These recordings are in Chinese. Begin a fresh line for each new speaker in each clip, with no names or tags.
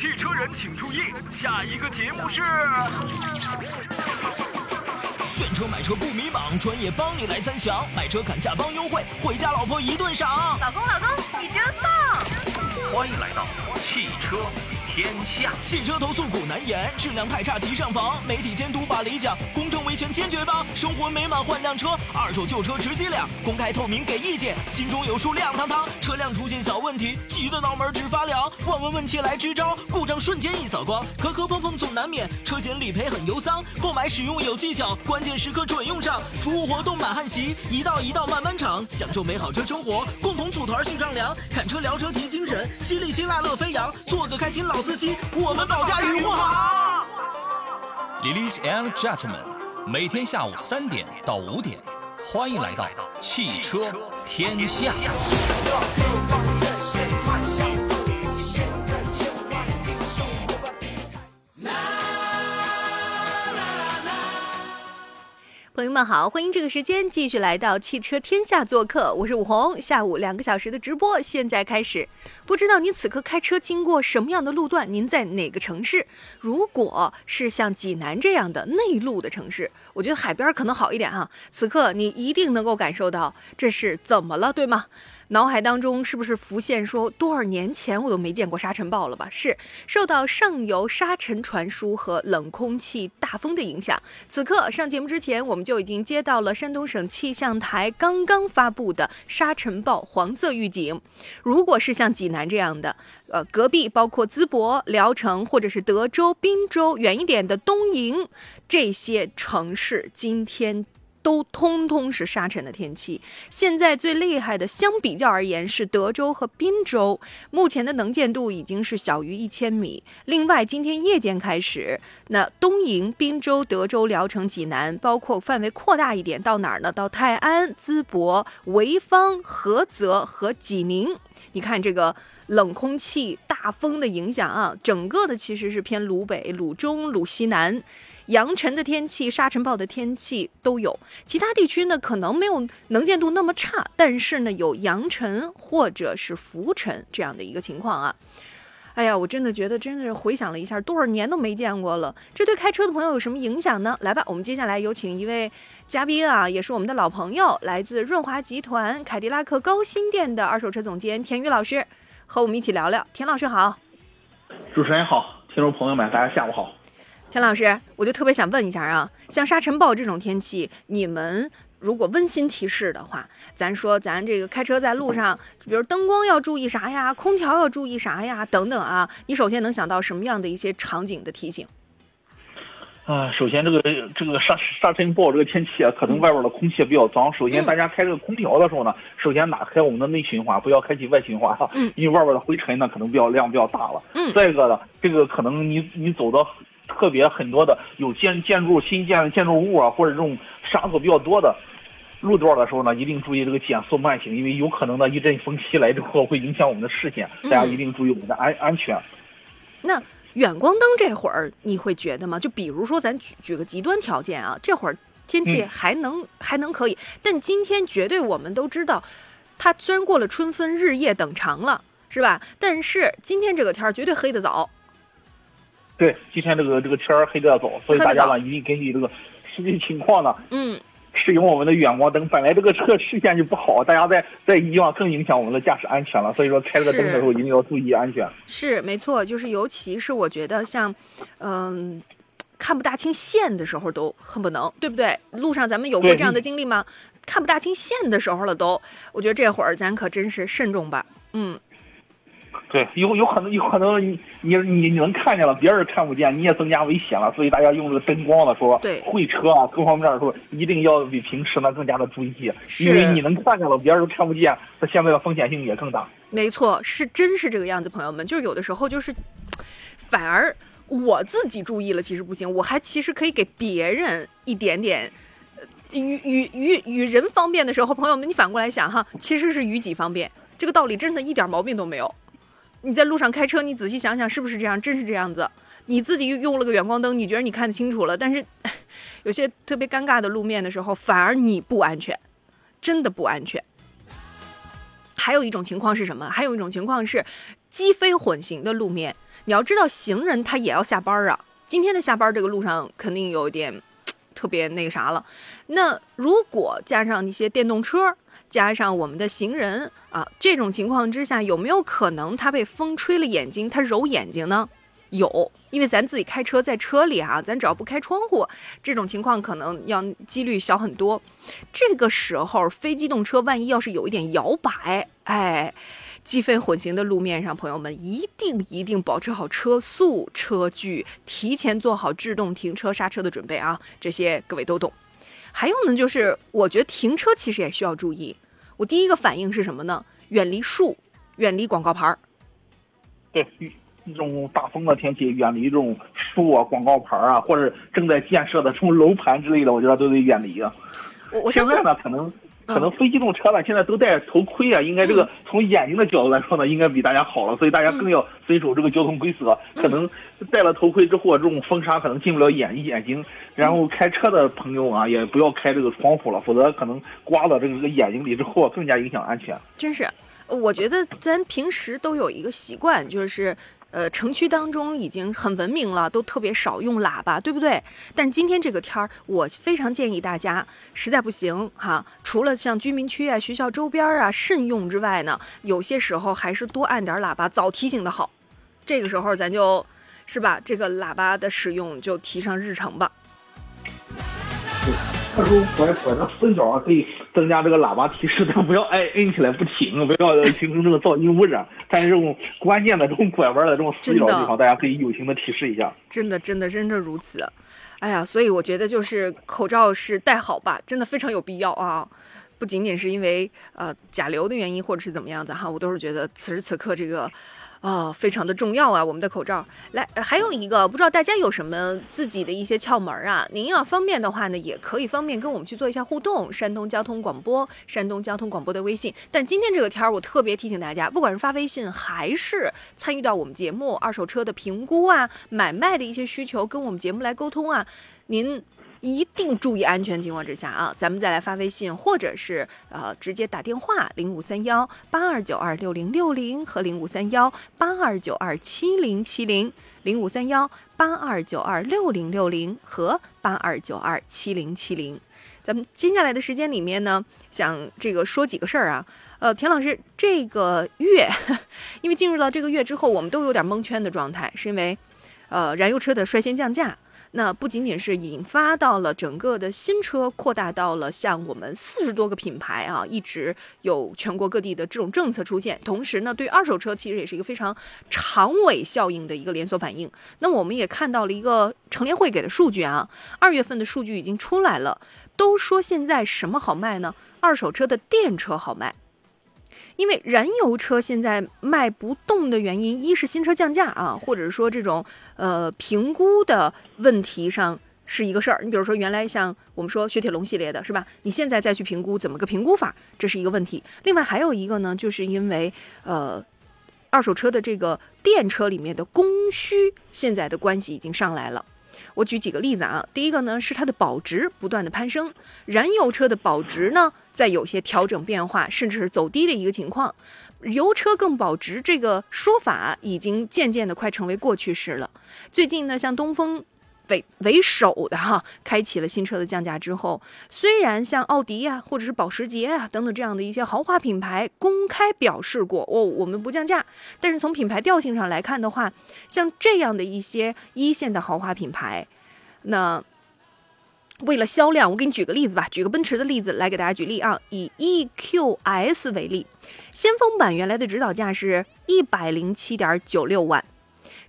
汽车人请注意，下一个节目是。选车买车不迷茫，专业帮你来参详，买车砍价帮优惠，回家老婆一顿赏。
老公老公，你真棒！
欢迎来到汽车天下。汽车投诉苦难言，质量太差急上访，媒体监督把理讲，公正维权坚决帮，生活美满换辆车，二手旧车值几两，公开透明给意见，心中有数亮堂堂。车辆出现小问题，急得脑门直发凉，问问问切来支招，故障瞬间一扫光，磕磕碰碰总难免，车险理赔很忧桑，购买使用有技巧，关键时刻准用上，服务活动满汉席，一道一道慢慢尝，享受美好车生活，共同组团去丈量，看车聊车提精神，犀利辛辣乐飞扬，做个开心老司机，我们保驾护航。
Ladies and gentlemen，每天下午三点到五点，欢迎来到汽车天下。
朋友们好，欢迎这个时间继续来到汽车天下做客，我是武红。下午两个小时的直播现在开始。不知道您此刻开车经过什么样的路段？您在哪个城市？如果是像济南这样的内陆的城市，我觉得海边可能好一点哈。此刻你一定能够感受到这是怎么了，对吗？脑海当中是不是浮现说多少年前我都没见过沙尘暴了吧？是受到上游沙尘传输和冷空气大风的影响。此刻上节目之前，我们就已经接到了山东省气象台刚刚发布的沙尘暴黄色预警。如果是像济南这样的，呃，隔壁包括淄博、聊城或者是德州、滨州，远一点的东营这些城市，今天。都通通是沙尘的天气。现在最厉害的，相比较而言是德州和滨州，目前的能见度已经是小于一千米。另外，今天夜间开始，那东营、滨州、德州、聊城、济南，包括范围扩大一点，到哪儿呢？到泰安、淄博、潍坊、菏泽和济宁。你看这个冷空气、大风的影响啊，整个的其实是偏鲁北、鲁中、鲁西南。扬尘的天气、沙尘暴的天气都有，其他地区呢可能没有能见度那么差，但是呢有扬尘或者是浮尘这样的一个情况啊。哎呀，我真的觉得真的是回想了一下，多少年都没见过了，这对开车的朋友有什么影响呢？来吧，我们接下来有请一位嘉宾啊，也是我们的老朋友，来自润华集团凯迪拉克高新店的二手车总监田宇老师，和我们一起聊聊。田老师好，
主持人好，听众朋友们，大家下午好。
田老师，我就特别想问一下啊，像沙尘暴这种天气，你们如果温馨提示的话，咱说咱这个开车在路上，比如灯光要注意啥呀，空调要注意啥呀，等等啊，你首先能想到什么样的一些场景的提醒？
啊，首先这个这个沙沙尘暴这个天气啊，可能外边的空气比较脏。首先，大家开这个空调的时候呢，首先打开我们的内循环，不要开启外循环哈，
嗯
因为外边的灰尘呢可能比较量比较大了。
嗯
再一个呢，这个可能你你走到特别很多的有建建筑新建的建筑物啊，或者这种沙土比较多的路段的时候呢，一定注意这个减速慢行，因为有可能呢一阵风袭来之后会影响我们的视线，大家
嗯
一定注意我们的安安全。
那远光灯这会儿你会觉得吗？就比如说咱举举个极端条件啊，这会儿天气
嗯
还能、还能可以，但今天绝对我们都知道，它虽然过了春分，日夜等长了，是吧？但是今天这个天儿绝对黑得早。
对，今天这个这个天儿黑得早，所以大家呢一定根据这个实际情况呢，
嗯，
使用我们的远光灯。本来这个车视线就不好，大家在在以往更影响我们的驾驶安全了。所以说开这个灯的时候一定要注意安全。
是没错，就是尤其是我觉得像，嗯、看不大清线的时候都恨不能，对不对？路上咱们有过这样的经历吗？看不大清线的时候了都，我觉得这会儿咱可真是慎重吧。嗯，
对，有有可能有可能你你你你能看见了，别人看不见，你也增加危险了。所以大家用这个灯光的时候，
对
会车啊各方面的时候，一定要比平时呢更加的注意，
是
因为你能看见了，别人都看不见，那现在的风险性也更大。
没错，是真是这个样子，朋友们，就是有的时候就是，反而我自己注意了，其实不行，我还其实可以给别人一点点。呃与与与与人方便的时候，朋友们，你反过来想哈，其实是与己方便，这个道理真的一点毛病都没有。你在路上开车，你仔细想想是不是这样？真是这样子。你自己用了个远光灯，你觉得你看清楚了，但是 有些特别尴尬的路面的时候，反而你不安全，真的不安全。还有一种情况是什么？还有一种情况是机非混行的路面。你要知道，行人他也要下班啊。今天的下班这个路上肯定有点 特别那个啥了。那如果加上一些电动车，加上我们的行人啊，这种情况之下，有没有可能他被风吹了眼睛，他揉眼睛呢？有，因为咱自己开车在车里啊，咱只要不开窗户，这种情况可能要几率小很多。这个时候，非机动车万一要是有一点摇摆，哎，机非混行的路面上，朋友们一定一定保持好车速、车距，提前做好制动停车、刹车的准备啊，这些各位都懂。还有呢，就是我觉得停车其实也需要注意。我第一个反应是什么呢？远离树，远离广告牌儿。
对。这种大风的天气，远离这种树啊、广告牌儿啊，或者正在建设的什么楼盘之类的，我觉得都得远离啊。
我我
现在呢，可能可能非机动车吧，现在都戴头盔啊，应该这个从眼睛的角度来说呢，应该比大家好了，所以大家更要遵守这个交通规则。可能戴了头盔之后，这种风沙可能进不了眼眼睛。然后开车的朋友啊，也不要开这个窗户了，否则可能刮到这个眼睛里之后，更加影响安全。
真是，我觉得咱平时都有一个习惯，就是。呃，城区当中已经很文明了，都特别少用喇叭，对不对？但今天这个天儿，我非常建议大家，实在不行哈，除了像居民区啊、学校周边啊慎用之外呢，有些时候还是多按点喇叭，早提醒的好。这个时候咱就，是吧？这个喇叭的使用就提上日程吧。
他说：“拐拐的死角啊，可以增加这个喇叭提示，但不要哎摁起来不停，不要形成这个噪音污染。但是这种关键的这种拐弯的这种死角地方，大家可以友情的提示一下。
真的，真的，真的如此。哎呀，所以我觉得就是口罩是戴好吧，真的非常有必要啊。不仅仅是因为呃甲流的原因，或者是怎么样子哈，我都是觉得此时此刻这个。”哦，非常的重要啊！我们的口罩，来，还有一个，不知道大家有什么自己的一些窍门啊？您要方便的话呢，也可以方便跟我们去做一下互动。山东交通广播，山东交通广播的微信。但是今天这个天儿，我特别提醒大家，不管是发微信还是参与到我们节目二手车的评估啊、买卖的一些需求，跟我们节目来沟通啊，您。一定注意安全情况之下啊，咱们再来发微信，或者是呃直接打电话零五三幺八二九二六零六零和零五三幺八二九二七零七零零五三幺八二九二六零六零和八二九二七零七零。咱们接下来的时间里面呢，想这个说几个事儿啊。呃，田老师，这个月，因为进入到这个月之后，我们都有点蒙圈的状态，是因为呃燃油车的率先降价。那不仅仅是引发到了整个的新车扩大到了像我们四十多个品牌啊，一直有全国各地的这种政策出现，同时呢，对二手车其实也是一个非常长尾效应的一个连锁反应。那我们也看到了一个乘联会给的数据啊，二月份的数据已经出来了，都说现在什么好卖呢？二手车的电车好卖。因为燃油车现在卖不动的原因，一是新车降价啊，或者说这种呃评估的问题上是一个事儿。你比如说原来像我们说雪铁龙系列的是吧？你现在再去评估怎么个评估法，这是一个问题。另外还有一个呢，就是因为呃二手车的这个电车里面的供需现在的关系已经上来了。我举几个例子啊，第一个呢是它的保值不断的攀升，燃油车的保值呢在有些调整变化，甚至是走低的一个情况，油车更保值这个说法已经渐渐的快成为过去式了。最近呢，像东风。为为首的哈，开启了新车的降价之后，虽然像奥迪呀，或者是保时捷啊等等这样的一些豪华品牌公开表示过哦，我们不降价，但是从品牌调性上来看的话，像这样的一些一线的豪华品牌，那为了销量，我给你举个例子吧，举个奔驰的例子来给大家举例啊，以 EQS 为例，先锋版原来的指导价是一百零七点九六万。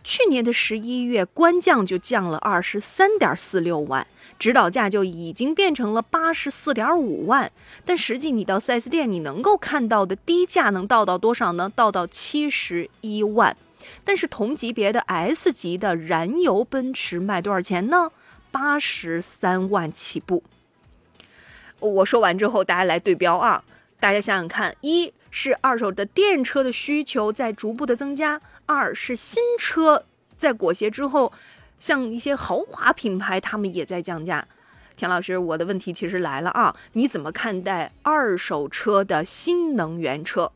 去年的十一月，官降就降了二十三点四六万，指导价就已经变成了八十四点五万。但实际你到 4S 店，你能够看到的低价能到到多少呢？到到七十一万。但是同级别的 S 级的燃油奔驰卖多少钱呢？八十三万起步。我说完之后，大家来对标啊，大家想想看，一是二手的电车的需求在逐步的增加。二是新车在裹挟之后，像一些豪华品牌，他们也在降价。田老师，我的问题其实来了啊，你怎么看待二手车的新能源车？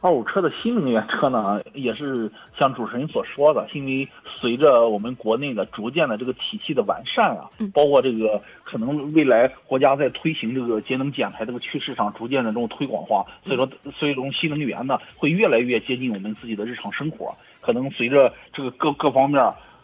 二手车的新能源车呢，也是像主持人所说的，因为随着我们国内的逐渐的这个体系的完善啊，包括这个可能未来国家在推行这个节能减排这个趋势上，逐渐的这种推广化，所以说，所以这种新能源呢，会越来越接近我们自己的日常生活。可能随着这个各各方面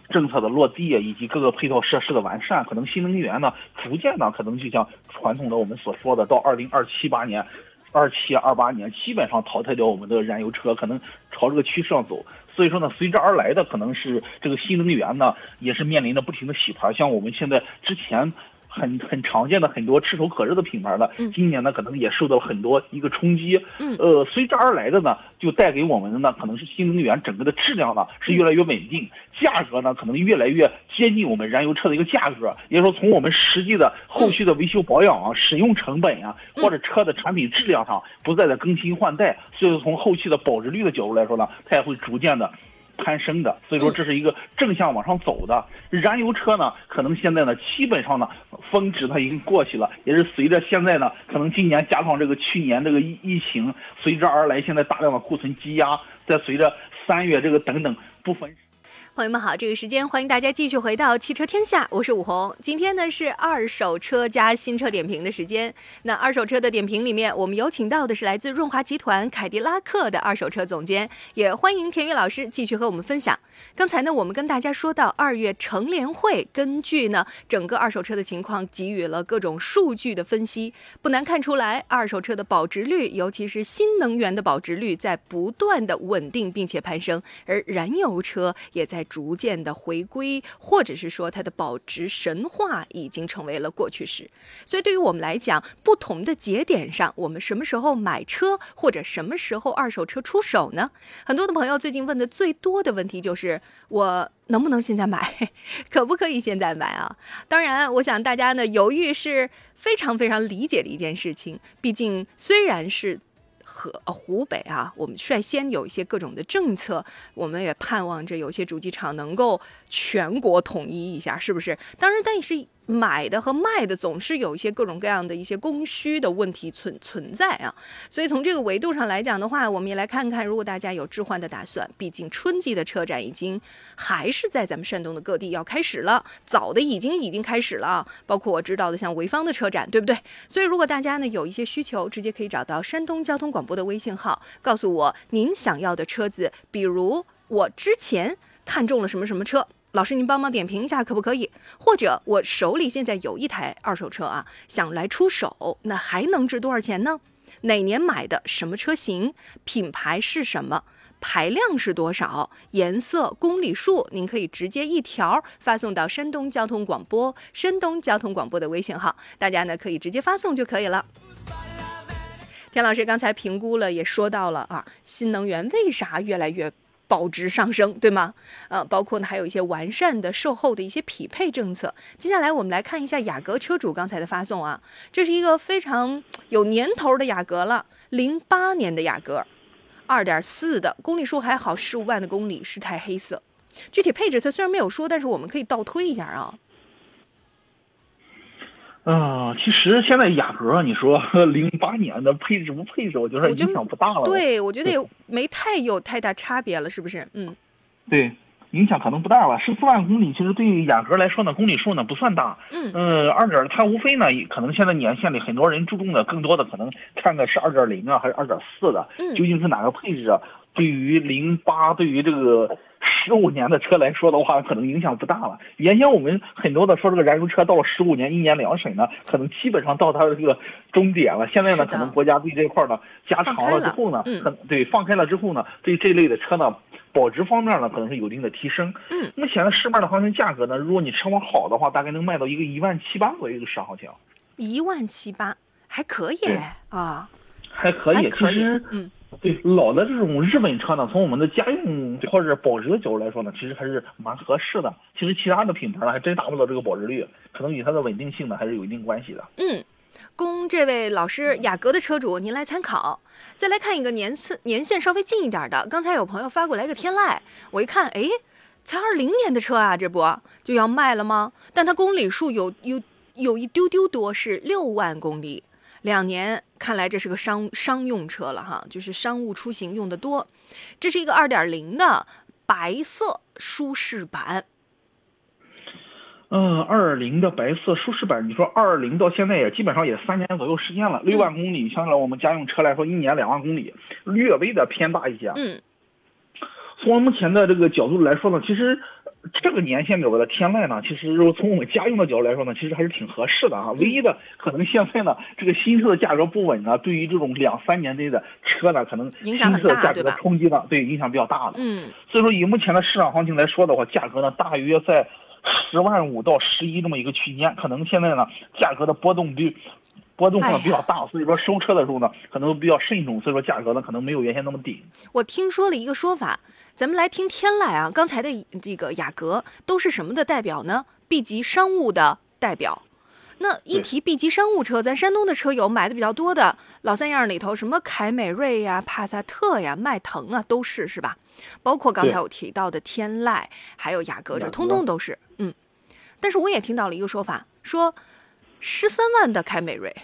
政策的落地以及各个配套设施的完善，可能新能源呢，逐渐呢，可能就像传统的我们所说的，到二零二七八年。二七二八年基本上淘汰掉我们的燃油车，可能朝这个趋势上走。所以说呢，随之而来的可能是这个新能源呢，也是面临着不停的洗牌。像我们现在之前。很很常见的很多炙手可热的品牌呢，今年呢可能也受到很多一个冲击，呃，随之而来的呢，就带给我们的呢，可能是新能源整个的质量呢是越来越稳定，价格呢可能越来越接近我们燃油车的一个价格，也就是说从我们实际的后续的维修保养啊、使用成本啊，或者车的产品质量上不再的更新换代，所以从后期的保值率的角度来说呢，它也会逐渐的。攀升的，所以说这是一个正向往上走的。燃油车呢，可能现在呢，基本上呢，峰值它已经过去了，也是随着现在呢，可能今年加上这个去年这个疫疫情，随之而来，现在大量的库存积压，再随着三月这个等等部分。
朋友们好，这个时间欢迎大家继续回到汽车天下，我是武红。今天呢是二手车加新车点评的时间。那二手车的点评里面，我们有请到的是来自润华集团凯迪拉克的二手车总监，也欢迎田宇老师继续和我们分享。刚才呢，我们跟大家说到二月成联会根据呢整个二手车的情况给予了各种数据的分析，不难看出来，二手车的保值率，尤其是新能源的保值率在不断的稳定并且攀升，而燃油车也在。逐渐的回归，或者是说它的保值神话已经成为了过去式。所以对于我们来讲，不同的节点上，我们什么时候买车，或者什么时候二手车出手呢？很多的朋友最近问的最多的问题就是：我能不能现在买？可不可以现在买啊？当然，我想大家呢犹豫是非常非常理解的一件事情。毕竟虽然是。河湖北啊，我们率先有一些各种的政策，我们也盼望着有些主机厂能够全国统一一下，是不是？当然，但是。买的和卖的总是有一些各种各样的一些供需的问题存存在啊，所以从这个维度上来讲的话，我们也来看看，如果大家有置换的打算，毕竟春季的车展已经还是在咱们山东的各地要开始了，早的已经已经开始了，包括我知道的像潍坊的车展，对不对？所以如果大家呢有一些需求，直接可以找到山东交通广播的微信号，告诉我您想要的车子，比如我之前看中了什么什么车。老师，您帮忙点评一下可不可以？或者我手里现在有一台二手车啊，想来出手，那还能值多少钱呢？哪年买的？什么车型？品牌是什么？排量是多少？颜色？公里数？您可以直接一条发送到山东交通广播、山东交通广播的微信号，大家呢可以直接发送就可以了。田老师刚才评估了，也说到了啊，新能源为啥越来越？保值上升，对吗？呃，包括呢，还有一些完善的售后的一些匹配政策。接下来我们来看一下雅阁车主刚才的发送啊，这是一个非常有年头的雅阁了，零八年的雅阁，二点四的公里数还好，十五万的公里，是台黑色。具体配置它虽然没有说，但是我们可以倒推一下啊。
啊，其实现在雅阁，你说 零八年的配置不配置，我觉得影响不大了。
对，我觉得也没太有太大差别了，是不是？嗯，
对，影响可能不大了。十四万公里，其实对于雅阁来说呢，公里数呢不算大。嗯，呃，二点，它无非呢，可能现在年限里很多人注重的更多的可能看的是二点零啊，还是二点四的，究竟是哪个配置？啊？对于零八，对于这个。十五年的车来说的话，可能影响不大了。原先我们很多的说这个燃油车到了十五年一年两审呢，可能基本上到它的这个终点了。现在呢，可能国家对这块呢加长了之后呢，可对放开了之后呢，对这类的车呢保值方面呢可能是有一定的提升。嗯，那么现在市面的行情价格呢，如果你车况好的话，大概能卖到一个一万七八左右一个市场行情。
一万七八还可以啊，
还可以，其实嗯。对老的这种日本车呢，从我们的家用或者保值的角度来说呢，其实还是蛮合适的。其实其他的品牌呢，还真达不到这个保值率，可能与它的稳定性呢，还是有一定关系的。
嗯，供这位老师雅阁的车主您来参考。再来看一个年次年限稍微近一点的，刚才有朋友发过来一个天籁，我一看，哎，才二零年的车啊，这不就要卖了吗？但它公里数有有有一丢丢多，是六万公里。两年，看来这是个商商用车了哈，就是商务出行用的多。这是一个二点零的白色舒适版。
嗯，二零的白色舒适版，你说二零到现在也基本上也三年左右时间了，六万公里，相对来我们家用车来说，一年两万公里，略微的偏大一些。
嗯，
从目前的这个角度来说呢，其实这个年限表的天籁呢，其实从我们家用的角度来说呢，其实还是挺合适的啊。唯一的可能现在呢，这个新车的价格不稳呢，对于这种两三年内的车呢，可能
影响很大，
价格的冲击呢，对影响比较大的。
嗯，
所以说以目前的市场行情来说的话，价格呢大约在。十万五到十一这么一个区间，可能现在呢价格的波动比波动呢比较大，所以说收车的时候呢可能比较慎重，所以说价格呢可能没有原先那么低。
我听说了一个说法，咱们来听天籁啊，刚才的这个雅阁都是什么的代表呢？B 级商务的代表。那一提 B 级商务车，咱山东的车友买的比较多的老三样里头，什么凯美瑞呀、帕萨特呀、迈腾啊，都是是吧？包括刚才我提到的天籁，还有雅阁，这通通都是。嗯，但是我也听到了一个说法，说十三万的凯美瑞，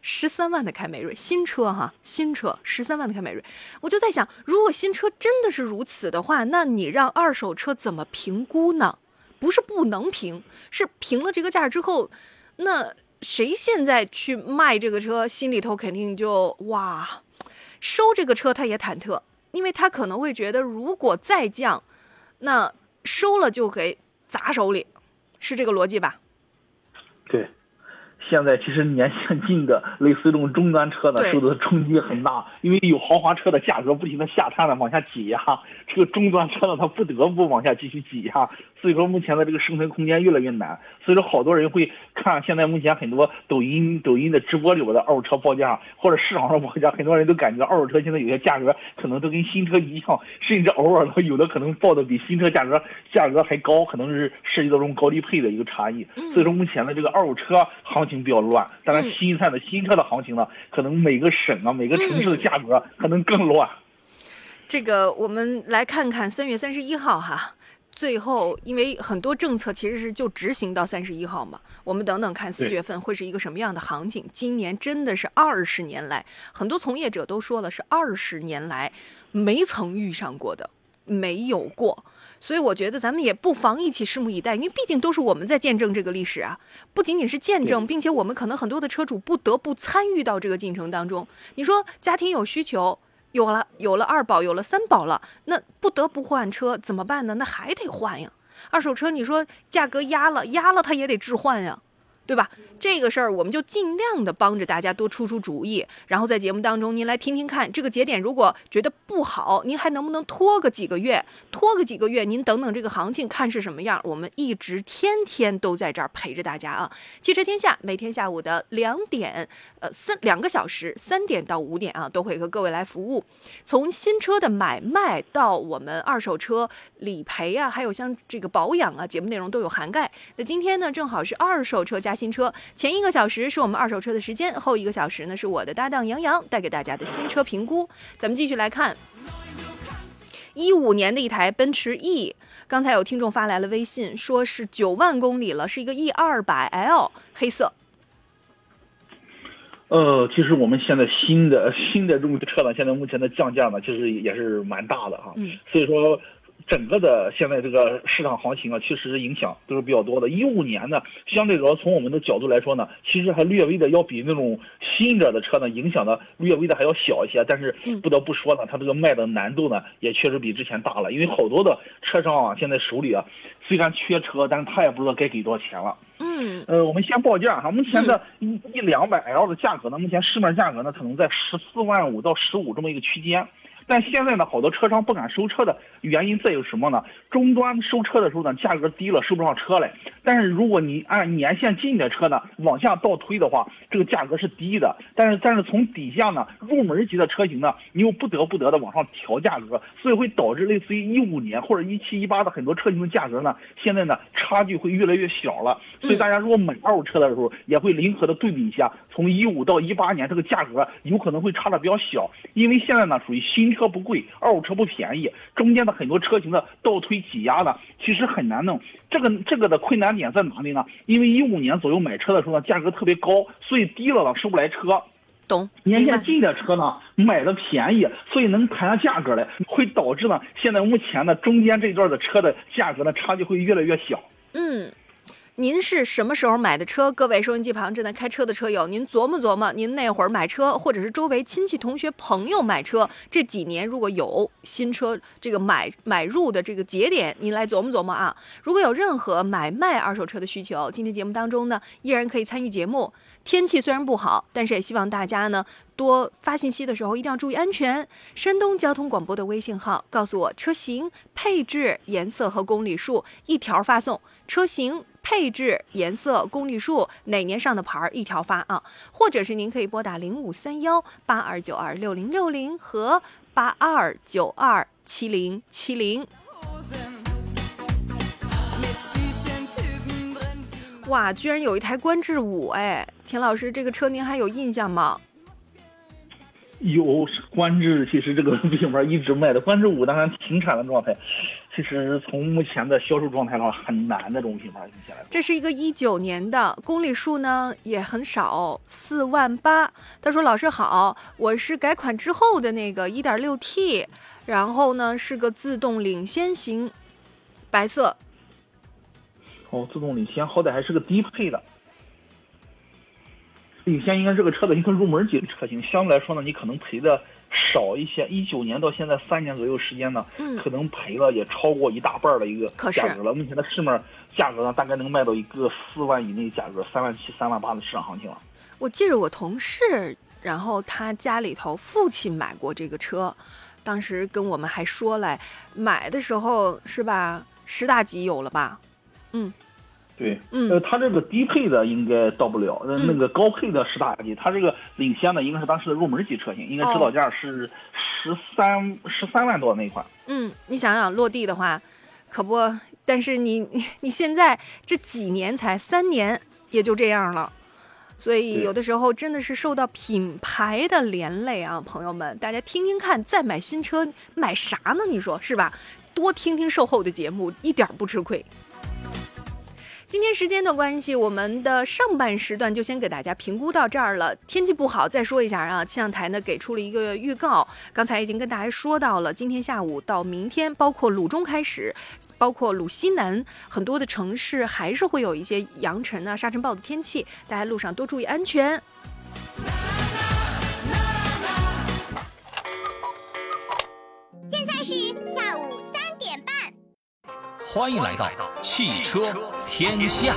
十三万的凯美瑞新车哈，新车十三万的凯美瑞，我就在想，如果新车真的是如此的话，那你让二手车怎么评估呢？不是不能评，是评了这个价之后，那谁现在去卖这个车，心里头肯定就哇，收这个车他也忐忑。因为他可能会觉得，如果再降，那收了就给砸手里，是这个逻辑吧？
对，现在其实年限近的类似这种中端车呢，受的冲击很大，因为有豪华车的价格不停的下探的往下挤压，这个中端车呢，它不得不往下继续挤压。所以说目前的这个生存空间越来越难，所以说好多人会看现在目前很多抖音抖音的直播里边的二手车报价或者市场上报价，很多人都感觉二手车现在有些价格可能都跟新车一样，甚至偶尔呢有的可能报的比新车价格价格还高，可能是涉及到这种高低配的一个差异。所以说目前的这个二手车行情比较乱，当然新菜的新车的行情呢，可能每个省啊每个城市的价格可能更乱。
这个我们来看看三月三十一号哈。最后，因为很多政策其实是就执行到三十一号嘛，我们等等看四月份会是一个什么样的行情。今年真的是二十年来，很多从业者都说了是二十年来没曾遇上过的，没有过。所以我觉得咱们也不妨一起拭目以待，因为毕竟都是我们在见证这个历史啊，不仅仅是见证，并且我们可能很多的车主不得不参与到这个进程当中。你说家庭有需求。有了，有了二保，有了三保了，那不得不换车怎么办呢？那还得换呀。二手车，你说价格压了，压了它也得置换呀。对吧？这个事儿我们就尽量的帮着大家多出出主意，然后在节目当中您来听听看，这个节点如果觉得不好，您还能不能拖个几个月？拖个几个月，您等等这个行情看是什么样，我们一直天天都在这儿陪着大家啊！汽车天下每天下午的两点，呃三两个小时，三点到五点啊，都会和各位来服务，从新车的买卖到我们二手车理赔啊，还有像这个保养啊，节目内容都有涵盖。那今天呢，正好是二手车加。新车前一个小时是我们二手车的时间，后一个小时呢是我的搭档杨洋带给大家的新车评估。咱们继续来看，一五年的一台奔驰 E，刚才有听众发来了微信，说是九万公里了，是一个 E 二百 L 黑色。
呃，其实我们现在新的新的这种车呢，现在目前的降价呢，其实也是蛮大的哈。嗯，所以说。整个的现在这个市场行情啊，确实影响都是比较多的。一五年呢，相对来说从我们的角度来说呢，其实还略微的要比那种新者的车呢，影响的略微的还要小一些。但是不得不说呢，它这个卖的难度呢，也确实比之前大了。因为好多的车商啊，现在手里啊，虽然缺车，但是他也不知道该给多少钱了。
嗯。
呃，我们先报价哈，目前的一一两百 L 的价格呢，目前市面价格呢，可能在十四万五到十五这么一个区间。但现在呢，好多车商不敢收车的原因在于什么呢？终端收车的时候呢，价格低了，收不上车来。但是如果你按年限近的车呢，往下倒推的话，这个价格是低的。但是但是从底下呢，入门级的车型呢，你又不得不得的往上调价格，所以会导致类似于一五年或者一七一八的很多车型的价格呢，现在呢差距会越来越小了。所以大家如果买二手车的时候，也会灵活的对比一下，从一五到一八年这个价格有可能会差的比较小，因为现在呢属于新。车不贵，二手车不便宜，中间的很多车型的倒推挤压呢，其实很难弄。这个这个的困难点在哪里呢？因为一五年左右买车的时候呢，价格特别高，所以低了呢收不来车。
懂？
年限近的车呢，买的便宜，所以能谈上价格来，会导致呢，现在目前呢中间这段的车的价格呢差距会越来越小。
嗯，您是什么时候买的车？各位收音机旁正在开车的车友，您琢磨琢磨，您那会儿买车，或者是周围亲戚、同学、朋友买车，这几年如果有新车这个买买入的这个节点，您来琢磨琢磨啊。如果有任何买卖二手车的需求，今天节目当中呢，依然可以参与节目。天气虽然不好，但是也希望大家呢多发信息的时候一定要注意安全。山东交通广播的微信号告诉我车型、配置、颜色和公里数，一条发送。车型、配置、颜色、公里数，哪年上的牌儿一条发啊？或者是您可以拨打零五三幺八二九二六零六零和八二九二七零七零。哇，居然有一台观致五哎！田老师，这个车您还有印象吗？
有观致，其实这个 品牌一直卖的，观致五当然停产的状态，其实从目前的销售状态的话，很难的这种品牌。
这是一个一九年的，公里数呢也很少，四万八。他说：“老师好，我是改款之后的那个一点六 T，然后呢是个自动领先型，白色。
哦，自动领先好歹还是个低配的。领先应该是个车的一个入门级的车型，相对来说呢，你可能赔的少一些。一九年到现在三年左右时间呢，
嗯
可能赔了也超过一大半儿的一个价格了。目前的市面价格呢，大概能卖到一个四万以内价格，三万七、三万八的市场行情了。
我记着我同事，然后他家里头父亲买过这个车，当时跟我们还说来，买的时候是吧，十大几有了吧？嗯
对，
嗯
呃，它这个低配的应该到不了，呃，
嗯
那个高配的十大级，它这个领先的应该是当时的入门级车型，应该指导价是十三十三万多那一款。
嗯，你想想落地的话，可不，但是你你 你现在这几年才三年，也就这样了。所以有的时候真的是受到品牌的连累啊，朋友们，大家听听看，再买新车买啥呢？你说是吧？多听听售后的节目，一点儿不吃亏。今天时间的关系，我们的上半时段就先给大家评估到这儿了。天气不好，再说一下啊，气象台呢给出了一个预告，刚才已经跟大家说到了，今天下午到明天，包括鲁中开始，包括鲁西南很多的城市还是会有一些扬尘啊、沙尘暴的天气，大家路上多注意安全。
现在是。
欢迎来到汽车天下。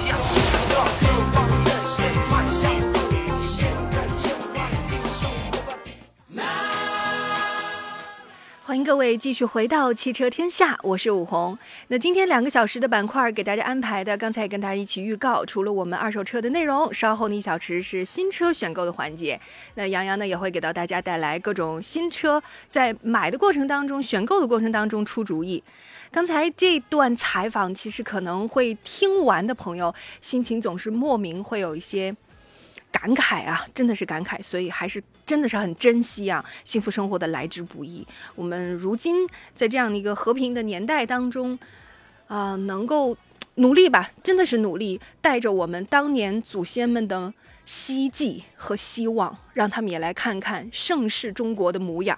各位继续回到汽车天下，我是武红。那今天两个小时的板块给大家安排的，刚才也跟大家一起预告，除了我们二手车的内容，稍后的一小时是新车选购的环节。那杨洋呢也会给到大家带来各种新车在买的过程当中、选购的过程当中出主意。刚才这段采访，其实可能会听完的朋友心情总是莫名会有一些。感慨啊，真的是感慨，所以还是真的是很珍惜啊，幸福生活的来之不易。我们如今在这样的一个和平的年代当中，啊、能够努力吧，真的是努力，带着我们当年祖先们的希冀和希望，让他们也来看看盛世中国的模样。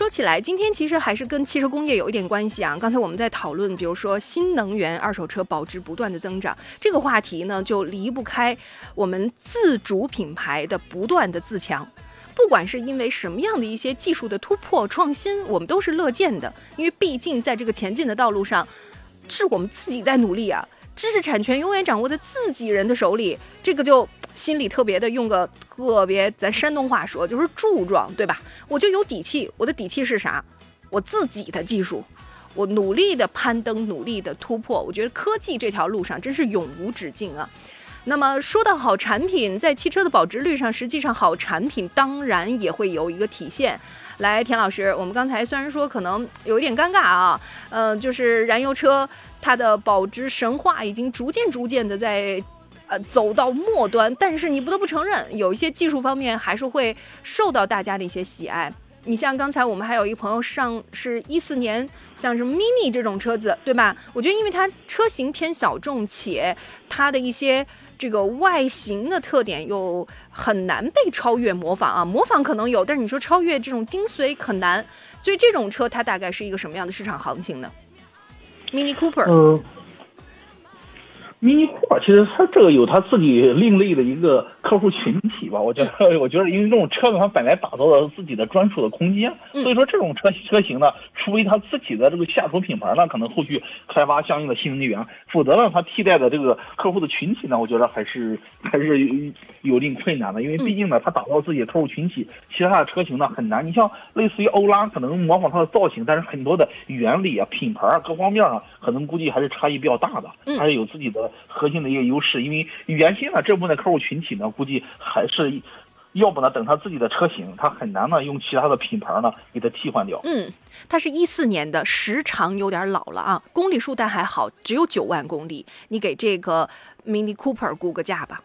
说起来，今天其实还是跟汽车工业有一点关系啊。刚才我们在讨论，比如说新能源二手车保值不断的增长这个话题呢，就离不开我们自主品牌的不断的自强。不管是因为什么样的一些技术的突破创新，我们都是乐见的，因为毕竟在这个前进的道路上，是我们自己在努力啊。知识产权永远掌握在自己人的手里，这个就心里特别的用个特别咱山东话说就是柱状，对吧？我就有底气，我的底气是啥？我自己的技术，我努力的攀登，努力的突破。我觉得科技这条路上真是永无止境啊。那么说到好产品，在汽车的保值率上，实际上好产品当然也会有一个体现。来，田老师，我们刚才虽然说可能有一点尴尬啊，呃，就是燃油车它的保值神话已经逐渐逐渐的在。呃，走到末端，但是你不得不承认，有一些技术方面还是会受到大家的一些喜爱。你像刚才我们还有一朋友上是一四年，像什么 mini 这种车子，对吧？我觉得因为它车型偏小众，且它的一些这个外形的特点又很难被超越模仿啊，模仿可能有，但是你说超越这种精髓很难，所以这种车它大概是一个什么样的市场行情呢？Mini Cooper，
嗯。Mini Cooper 其实它这个有它自己另类的一个客户群体吧，我觉得，我觉得因为这种车子它本来打造了自己的专属的空间，所以说这种车车型呢，除非它自己的这个下属品牌呢，可能后续开发相应的新能源，否则呢，它替代的这个客户的群体呢，我觉得还是还是有有一定困难的，因为毕竟呢，它打造自己的客户群体，其他的车型呢很难。你像类似于欧拉，可能模仿它的造型，但是很多的原理啊、品牌啊各方面啊，可能估计还是差异比较大的，还是有自己的。核心的一个优势，因为原先呢这部分的客户群体呢，估计还是要不呢等他自己的车型，他很难呢用其他的品牌呢给他替换掉。
嗯，它是一四年的，时长有点老了啊，公里数但还好，只有九万公里。你给这个 Mini Cooper 估个价吧。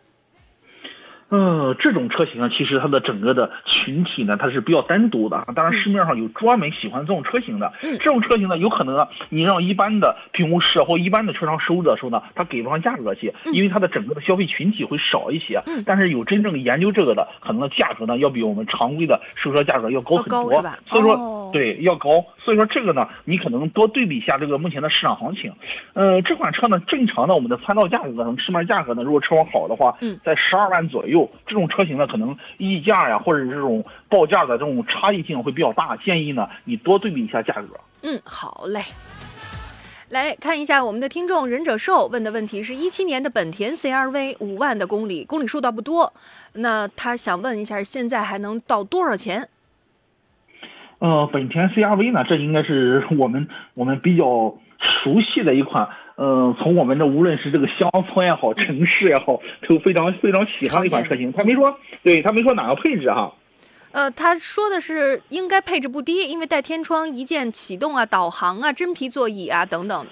嗯，这种车型呢，其实它的整个的群体呢，它是比较单独的。当然，市面上有专门喜欢这种车型的。这种车型呢，有可能啊，你让一般的评估师或一般的车商收的时候呢，他给不上价格去，因为它的整个的消费群体会少一些。但是有真正研究这个的，可能价格呢，要比我们常规的售车价格要高很多。所以说，对，要高。所以说这个呢，你可能多对比一下这个目前的市场行情。呃，这款车呢，正常的我们的参照价格，可能市面价格呢，如果车况好的话，在十二万左右。这种车型呢，可能溢价呀，或者是这种报价的这种差异性会比较大。建议呢，你多对比一下价格。
嗯，好嘞。来看一下我们的听众忍者兽问的问题是：一七年的本田 CRV 五万的公里，公里数倒不多。那他想问一下，现在还能到多少钱？
呃，本田 CRV 呢，这应该是我们我们比较熟悉的一款。嗯，从我们的无论是这个乡村也好，城市也好，都非常非常喜欢的一款车型。他没说，对他没说哪个配置哈。
呃，他说的是应该配置不低，因为带天窗、一键启动啊、导航啊、真皮座椅啊等等。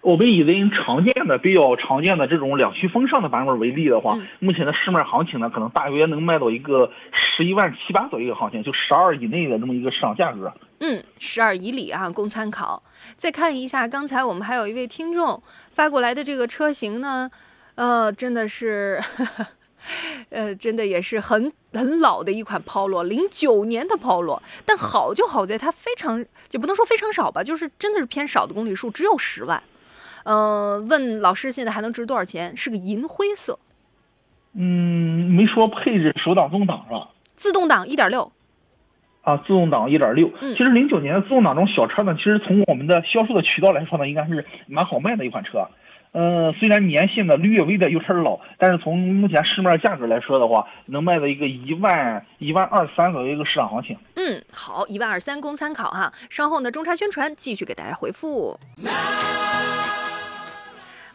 我们以为常见的、比较常见的这种两驱风尚的版本为例的话，目前的市面行情呢，可能大约能卖到一个十一万七八左右的行情，就十二以内的这么一个市场价格。
嗯，十二以里啊，供参考。再看一下，刚才我们还有一位听众发过来的这个车型呢，呃，真的是，呃，真的也是很很老的一款 Polo，零九年的 Polo。但好就好在它非常，就不能说非常少吧，就是真的是偏少的公里数，只有十万。嗯，问老师现在还能值多少钱？是个银灰色。
嗯，没说配置手挡、自动挡是吧？
自动挡一点六。
啊，自动挡一点六，其实零九年的自动挡这种小车呢，其实从我们的销售的渠道来说呢，应该是蛮好卖的一款车。嗯，虽然年限呢略微的有点老，但是从目前市面价格来说的话，能卖到一个一万一万二三左右一个市场行情。
嗯，好，一万二三供参考哈。稍后呢，中差宣传继续给大家回复。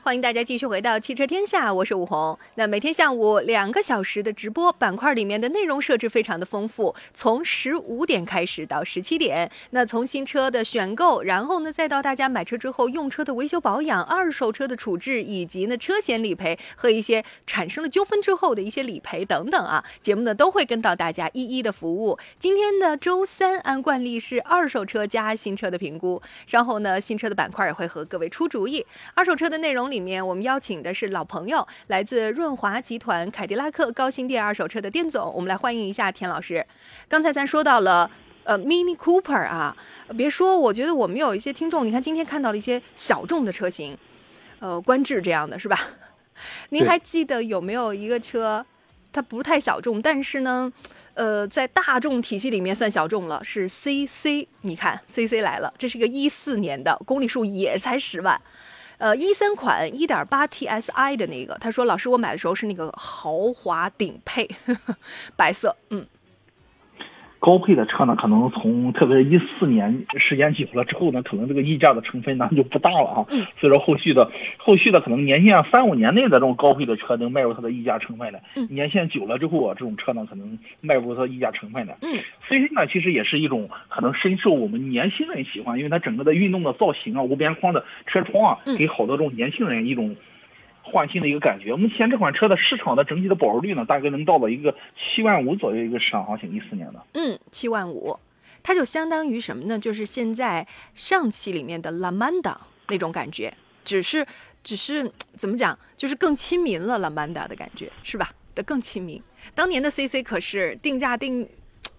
欢迎大家继续回到汽车天下，我是武红。那每天下午两个小时的直播板块里面的内容设置非常的丰富，从十五点开始到十七点。那从新车的选购，然后呢再到大家买车之后用车的维修保养、二手车的处置，以及呢车险理赔和一些产生了纠纷之后的一些理赔等等啊，节目呢都会跟到大家一一的服务。今天的周三按惯例是二手车加新车的评估，稍后呢新车的板块也会和各位出主意。二手车的内容。里面我们邀请的是老朋友，来自润华集团凯迪拉克高新店二手车的店总，我们来欢迎一下田老师。刚才咱说到了呃 Mini Cooper 啊，别说，我觉得我们有一些听众，你看今天看到了一些小众的车型，呃，观致这样的是吧？您还记得有没有一个车，它不太小众，但是呢，呃，在大众体系里面算小众了，是 CC。你看 CC 来了，这是个一四年的，公里数也才十万。呃，一三款一点八 TSI 的那个，他说：“老师，我买的时候是那个豪华顶配，白色，嗯。”
高配的车呢，可能从特别是一四年时间久了之后呢，可能这个溢价的成分呢就不大了啊。嗯。所以说后续的后续的可能年限三五年内的这种高配的车能迈入它的溢价成分的。嗯。年限久了之后啊，这种车呢可能迈入它溢价成分的。嗯。C C 呢其实也是一种可能深受我们年轻人喜欢，因为它整个的运动的造型啊，无边框的车窗啊，给好多这种年轻人一种。换新的一个感觉。目前这款车的市场的整体的保值率呢，大概能到了一个七万五左右一个市场行情，一四年的。
嗯，七万五，它就相当于什么呢？就是现在上汽里面的 La Manda 那种感觉，只是只是怎么讲，就是更亲民了 La Manda 的感觉，是吧？的更亲民。当年的 CC 可是定价定。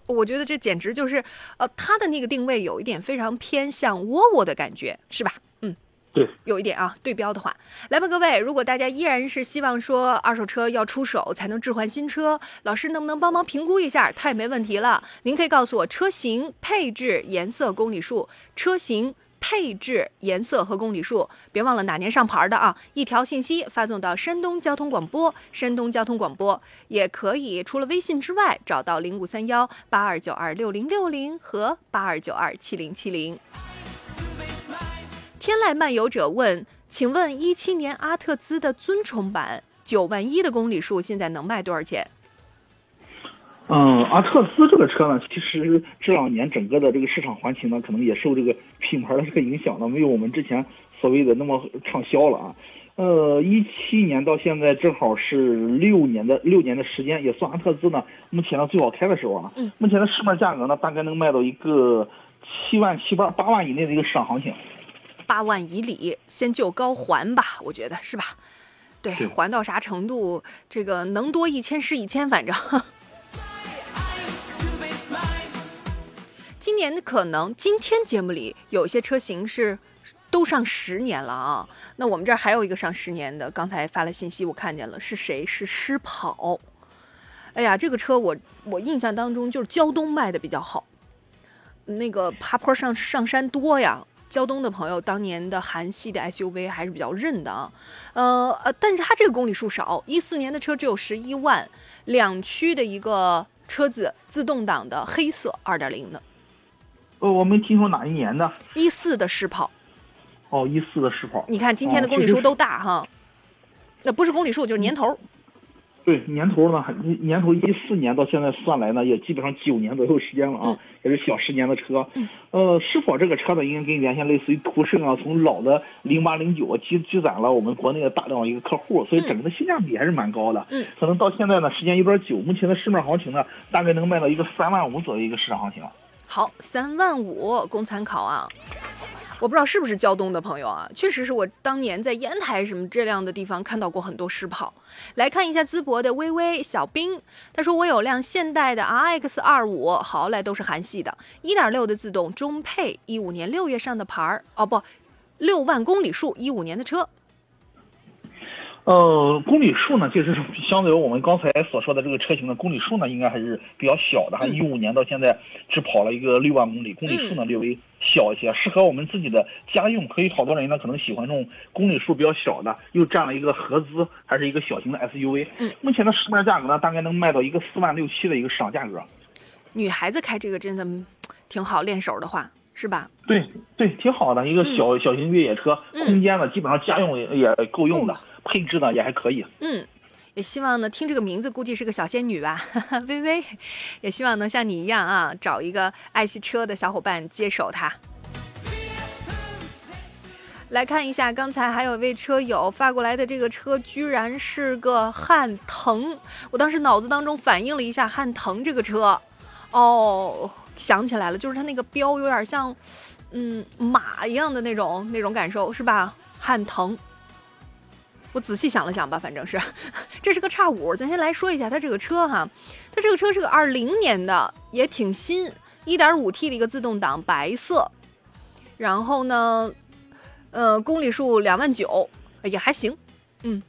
我觉得这简直就是，呃，它的那个定位有一点非常偏向沃尔沃的感觉，是吧？嗯，
对，
有一点啊。对标的话，来吧，各位，如果大家依然是希望说二手车要出手才能置换新车，老师能不能帮忙评估一下？太没问题了，您可以告诉我车型、配置、颜色、公里数，车型。配置、颜色和公里数，别忘了哪年上牌的啊！一条信息发送到山东交通广播，山东交通广播也可以。除了微信之外，找到零五三幺八二九二六零六零和八二九二七零七零。天籁漫游者问：请问一七年阿特兹的尊崇版九万一的公里数现在能卖多少钱？
嗯，阿特兹这个车呢，其实这两年整个的这个市场行情呢，可能也受这个品牌的这个影响呢，没有我们之前所谓的那么畅销了啊。呃，一七年到现在正好是六年的六年的时间，也算阿特兹呢目前呢最好开的时候啊。
嗯。
目前的市面价格呢，大概能卖到一个七万七八八万以内的一个市场行情。
八万以里，先就高还吧，我觉得是吧？对，还到啥程度？这个能多一千是一千，反正。今年的可能，今天节目里有些车型是都上十年了啊。那我们这儿还有一个上十年的，刚才发了信息，我看见了，是谁？是狮跑。哎呀，这个车我我印象当中就是胶东卖的比较好，那个爬坡上上山多呀。胶东的朋友当年的韩系的 SUV 还是比较认的啊。呃呃，但是它这个公里数少，一四年的车只有十一万，两驱的一个车子，自动挡的黑色二点零的。
呃，我没听说哪一年的，
一四的试跑，
哦，一四的试跑。
你看今天的公里数都大哈，那不是公里数就是年头。
对，年头呢，年头一四年到现在算来呢，也基本上九年左右时间了啊，也是小十年的车。呃，试跑这个车呢，应该跟原先类似于途胜啊，从老的零八零九积积攒了我们国内的大量一个客户，所以整个的性价比还是蛮高的。
嗯，
可能到现在呢，时间有点久，目前的市面行情呢，大概能卖到一个三万五左右一个市场行情。
好，三万五供参考啊！我不知道是不是胶东的朋友啊，确实是我当年在烟台什么这样的地方看到过很多狮跑。来看一下淄博的微微小兵，他说我有辆现代的 RX 二五，好嘞，都是韩系的，一点六的自动中配，一五年六月上的牌儿，哦不，六万公里数，一五年的车。
呃，公里数呢，就是相对于我们刚才所说的这个车型的公里数呢，应该还是比较小的哈。一五年到现在只跑了一个六万公里，公里数呢略微小一些，适合我们自己的家用。可以好多人呢可能喜欢这种公里数比较小的，又占了一个合资，还是一个小型的 SUV。
嗯，
目前的市面价格呢，大概能卖到一个四万六七的一个市场价格。
女孩子开这个真的挺好，练手的话是吧？
对对，挺好的一个小小型越野车，空间呢基本上家用也也够用的。配置呢也还可以，
嗯，也希望呢听这个名字估计是个小仙女吧，微微，也希望能像你一样啊，找一个爱惜车的小伙伴接手它。来看一下，刚才还有一位车友发过来的这个车，居然是个汉腾，我当时脑子当中反应了一下汉腾这个车，哦，想起来了，就是它那个标有点像，嗯，马一样的那种那种感受是吧？汉腾。我仔细想了想吧，反正是，这是个叉五。咱先来说一下它这个车哈，它这个车是个二零年的，也挺新，一点五 T 的一个自动挡，白色。然后呢，呃，公里数两万九，也还行。嗯。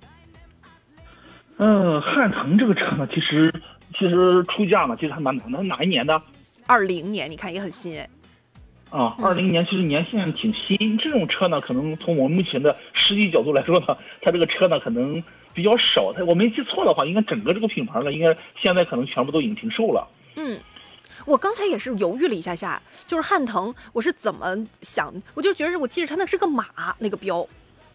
嗯，汉腾这个车呢，其实其实出价呢，其实还蛮难的。哪一年的？
二零年，你看也很新哎。
啊，二零年其实年限挺新，这种车呢，可能从我们目前的实际角度来说呢，它这个车呢可能比较少。它我没记错的话，应该整个这个品牌呢，应该现在可能全部都已经停售了。
嗯，我刚才也是犹豫了一下下，就是汉腾，我是怎么想，我就觉得我记着它那是个马那个标，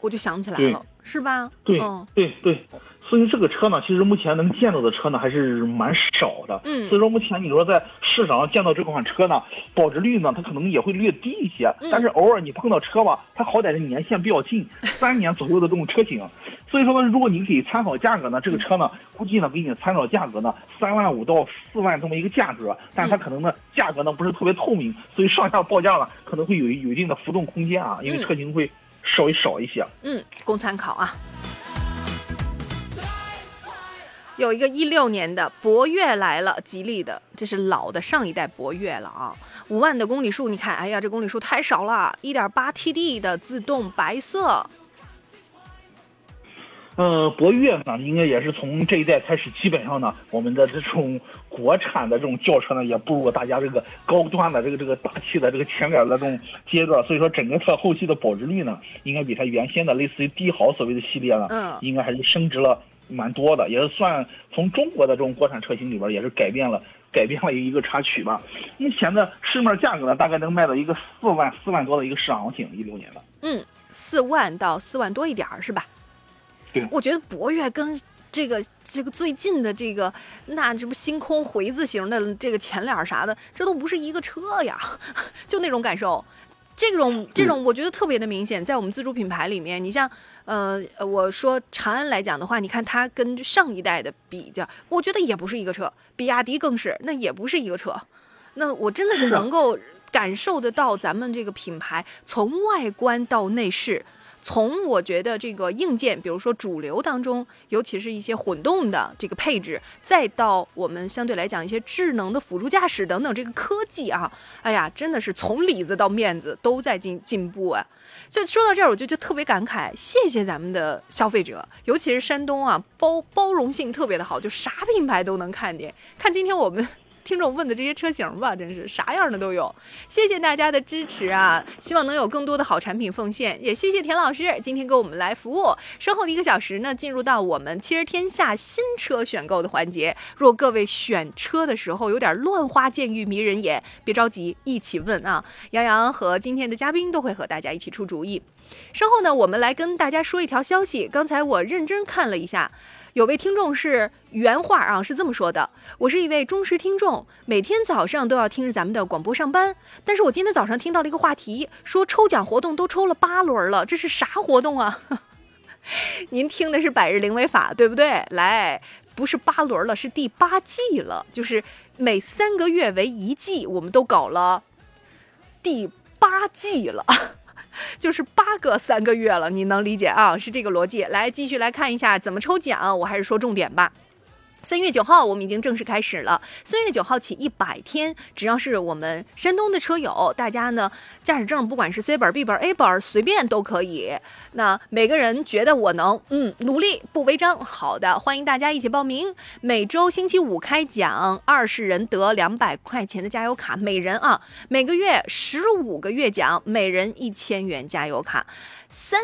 我就想起来了，是吧？
对，对对。所以这个车呢，其实目前能见到的车呢还是蛮少的。
嗯
所以说目前你说在市场上见到这款车呢，保值率呢它可能也会略低一些，
嗯
但是偶尔你碰到车吧，它好歹是年限比较近，三年左右的这种车型。所以说呢，如果你给参考价格呢，这个车呢，估计呢给你参考价格呢三万五到四万这么一个价格，但是它可能呢价格呢不是特别透明，所以上下报价呢可能会有有一定的浮动空间啊，因为
嗯
车型会稍微少一些。
嗯，供参考啊。有一个一六年的博越来了，吉利的，这是老的上一代博越了啊，五万的公里数，你看，哎呀，这公里数太少了，一点八 TD 的自动白色，
嗯，博越呢，应该也是从这一代开始，基本上呢，我们的这种国产的这种轿车呢，也步入大家这个高端的这个这个大气的这个前脸的这种阶段。所以说，整个它后期的保值率呢，应该比它原先的类似于帝豪所谓的系列呢，
嗯
应该还是升值了蛮多的，也是算从中国的这种国产车型里边，也是改变了改变了一个插曲吧。目前的市面价格呢，大概能卖到一个四万四万多的一个市场行情，一六年的。
嗯，四万到四万多一点儿是吧？
对
我觉得博越跟这个这个最近的这个那这不星空回字形的这个前脸儿啥的，这都不是一个车呀，就那种感受。这种这种我觉得特别的明显，在我们自主品牌里面，你像呃呃我说长安来讲的话，你看它跟上一代的比较，我觉得也不是一个车，比亚迪更是，那也不是一个车。那我真的是能够感受得到咱们这个品牌从外观到内饰。从我觉得这个硬件，比如说主流当中，尤其是一些混动的这个配置，再到我们相对来讲一些智能的辅助驾驶等等这个科技啊，哎呀，真的是从里子到面子都在进进步啊。就说到这儿，我就就特别感慨，谢谢咱们的消费者，尤其是山东啊，包包容性特别的好，就啥品牌都能看见。看今天我们。听众问的这些车型吧，真是啥样的都有。谢谢大家的支持啊！希望能有更多的好产品奉献，也谢谢田老师今天给我们来服务。稍后的一个小时呢，进入到我们汽车天下新车选购的环节。若各位选车的时候有点乱花渐欲迷人眼，别着急，一起问啊！杨洋和今天的嘉宾都会和大家一起出主意。稍后呢，我们来跟大家说一条消息。刚才我认真看了一下，有位听众是原话啊，是这么说的：我是一位忠实听众，每天早上都要听着咱们的广播上班。但是我今天早上听到了一个话题，说抽奖活动都抽了八轮了，这是啥活动啊？您听的是百日灵违法，对不对？来，不是八轮了，是第八季了，就是每三个月为一季，我们都搞了第八季了。就是八个三个月了，你能理解啊？是这个逻辑。来，继续来看一下怎么抽奖，我还是说重点吧。三月九号，我们已经正式开始了。三月九号起一百天，只要是我们山东的车友，大家呢驾驶证不管是 C 本、B 本、A 本，随便都可以。那每个人觉得我能，嗯，努力不违章。好的，欢迎大家一起报名。每周星期五开奖，二十人得两百块钱的加油卡，每人啊。每个月十五个月奖，每人一千元加油卡。三。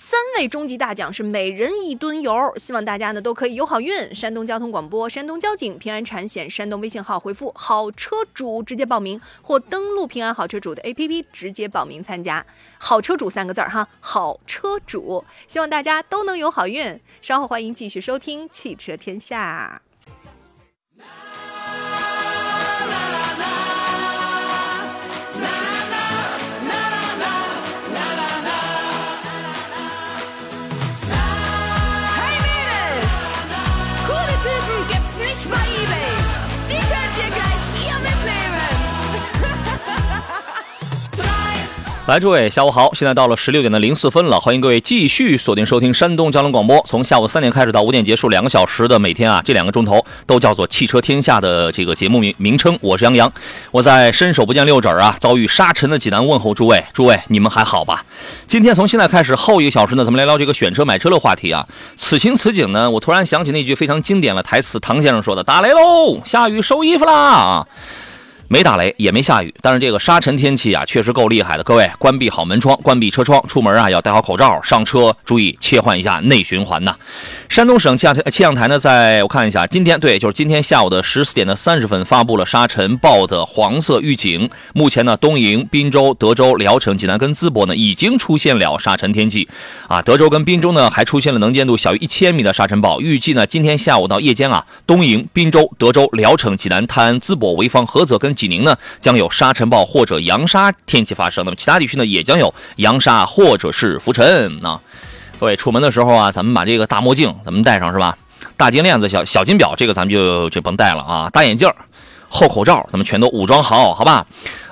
三位终极大奖是每人一吨油，希望大家呢都可以有好运。山东交通广播、山东交警、平安产险、山东微信号回复“好车主”直接报名，或登录平安好车主的 APP 直接报名参加。好车主三个字儿哈，好车主，希望大家都能有好运。稍后欢迎继续收听汽车天下。
来，诸位，下午好！现在到了十六点的零四分了，欢迎各位继续锁定收听山东交通广播，从下午三点开始到五点结束，两个小时的每天啊，这两个钟头都叫做汽车天下的这个节目名名称。我是杨洋，我在伸手不见六指啊，遭遇沙尘的济南问候诸位，诸位你们还好吧？今天从现在开始后一个小时呢，咱们来聊这个选车买车的话题啊。此情此景呢，我突然想起那句非常经典的台词，唐先生说的：“打雷喽，下雨收衣服啦。”没打雷，也没下雨，但是这个沙尘天气啊，确实够厉害的。各位，关闭好门窗，关闭车窗，出门啊要戴好口罩，上车注意切换一下内循环呐。山东省气象气象台呢，在我看一下，今天对，就是今天下午的十四点的三十分发布了沙尘暴的黄色预警。目前呢，东营、滨州、德州、聊城、济南跟淄博呢，已经出现了沙尘天气啊。德州跟滨州呢，还出现了能见度小于一千米的沙尘暴。预计呢，今天下午到夜间啊，东营、滨州、德州、聊城、济南滩、淄博、潍坊、菏泽跟济宁呢，将有沙尘暴或者扬沙天气发生。那么其他地区呢，也将有扬沙或者是浮尘啊。各位出门的时候啊，咱们把这个大墨镜咱们戴上是吧？大金链子、小小金表，这个咱们就就甭戴了啊。大眼镜、厚口罩，咱们全都武装好，好吧？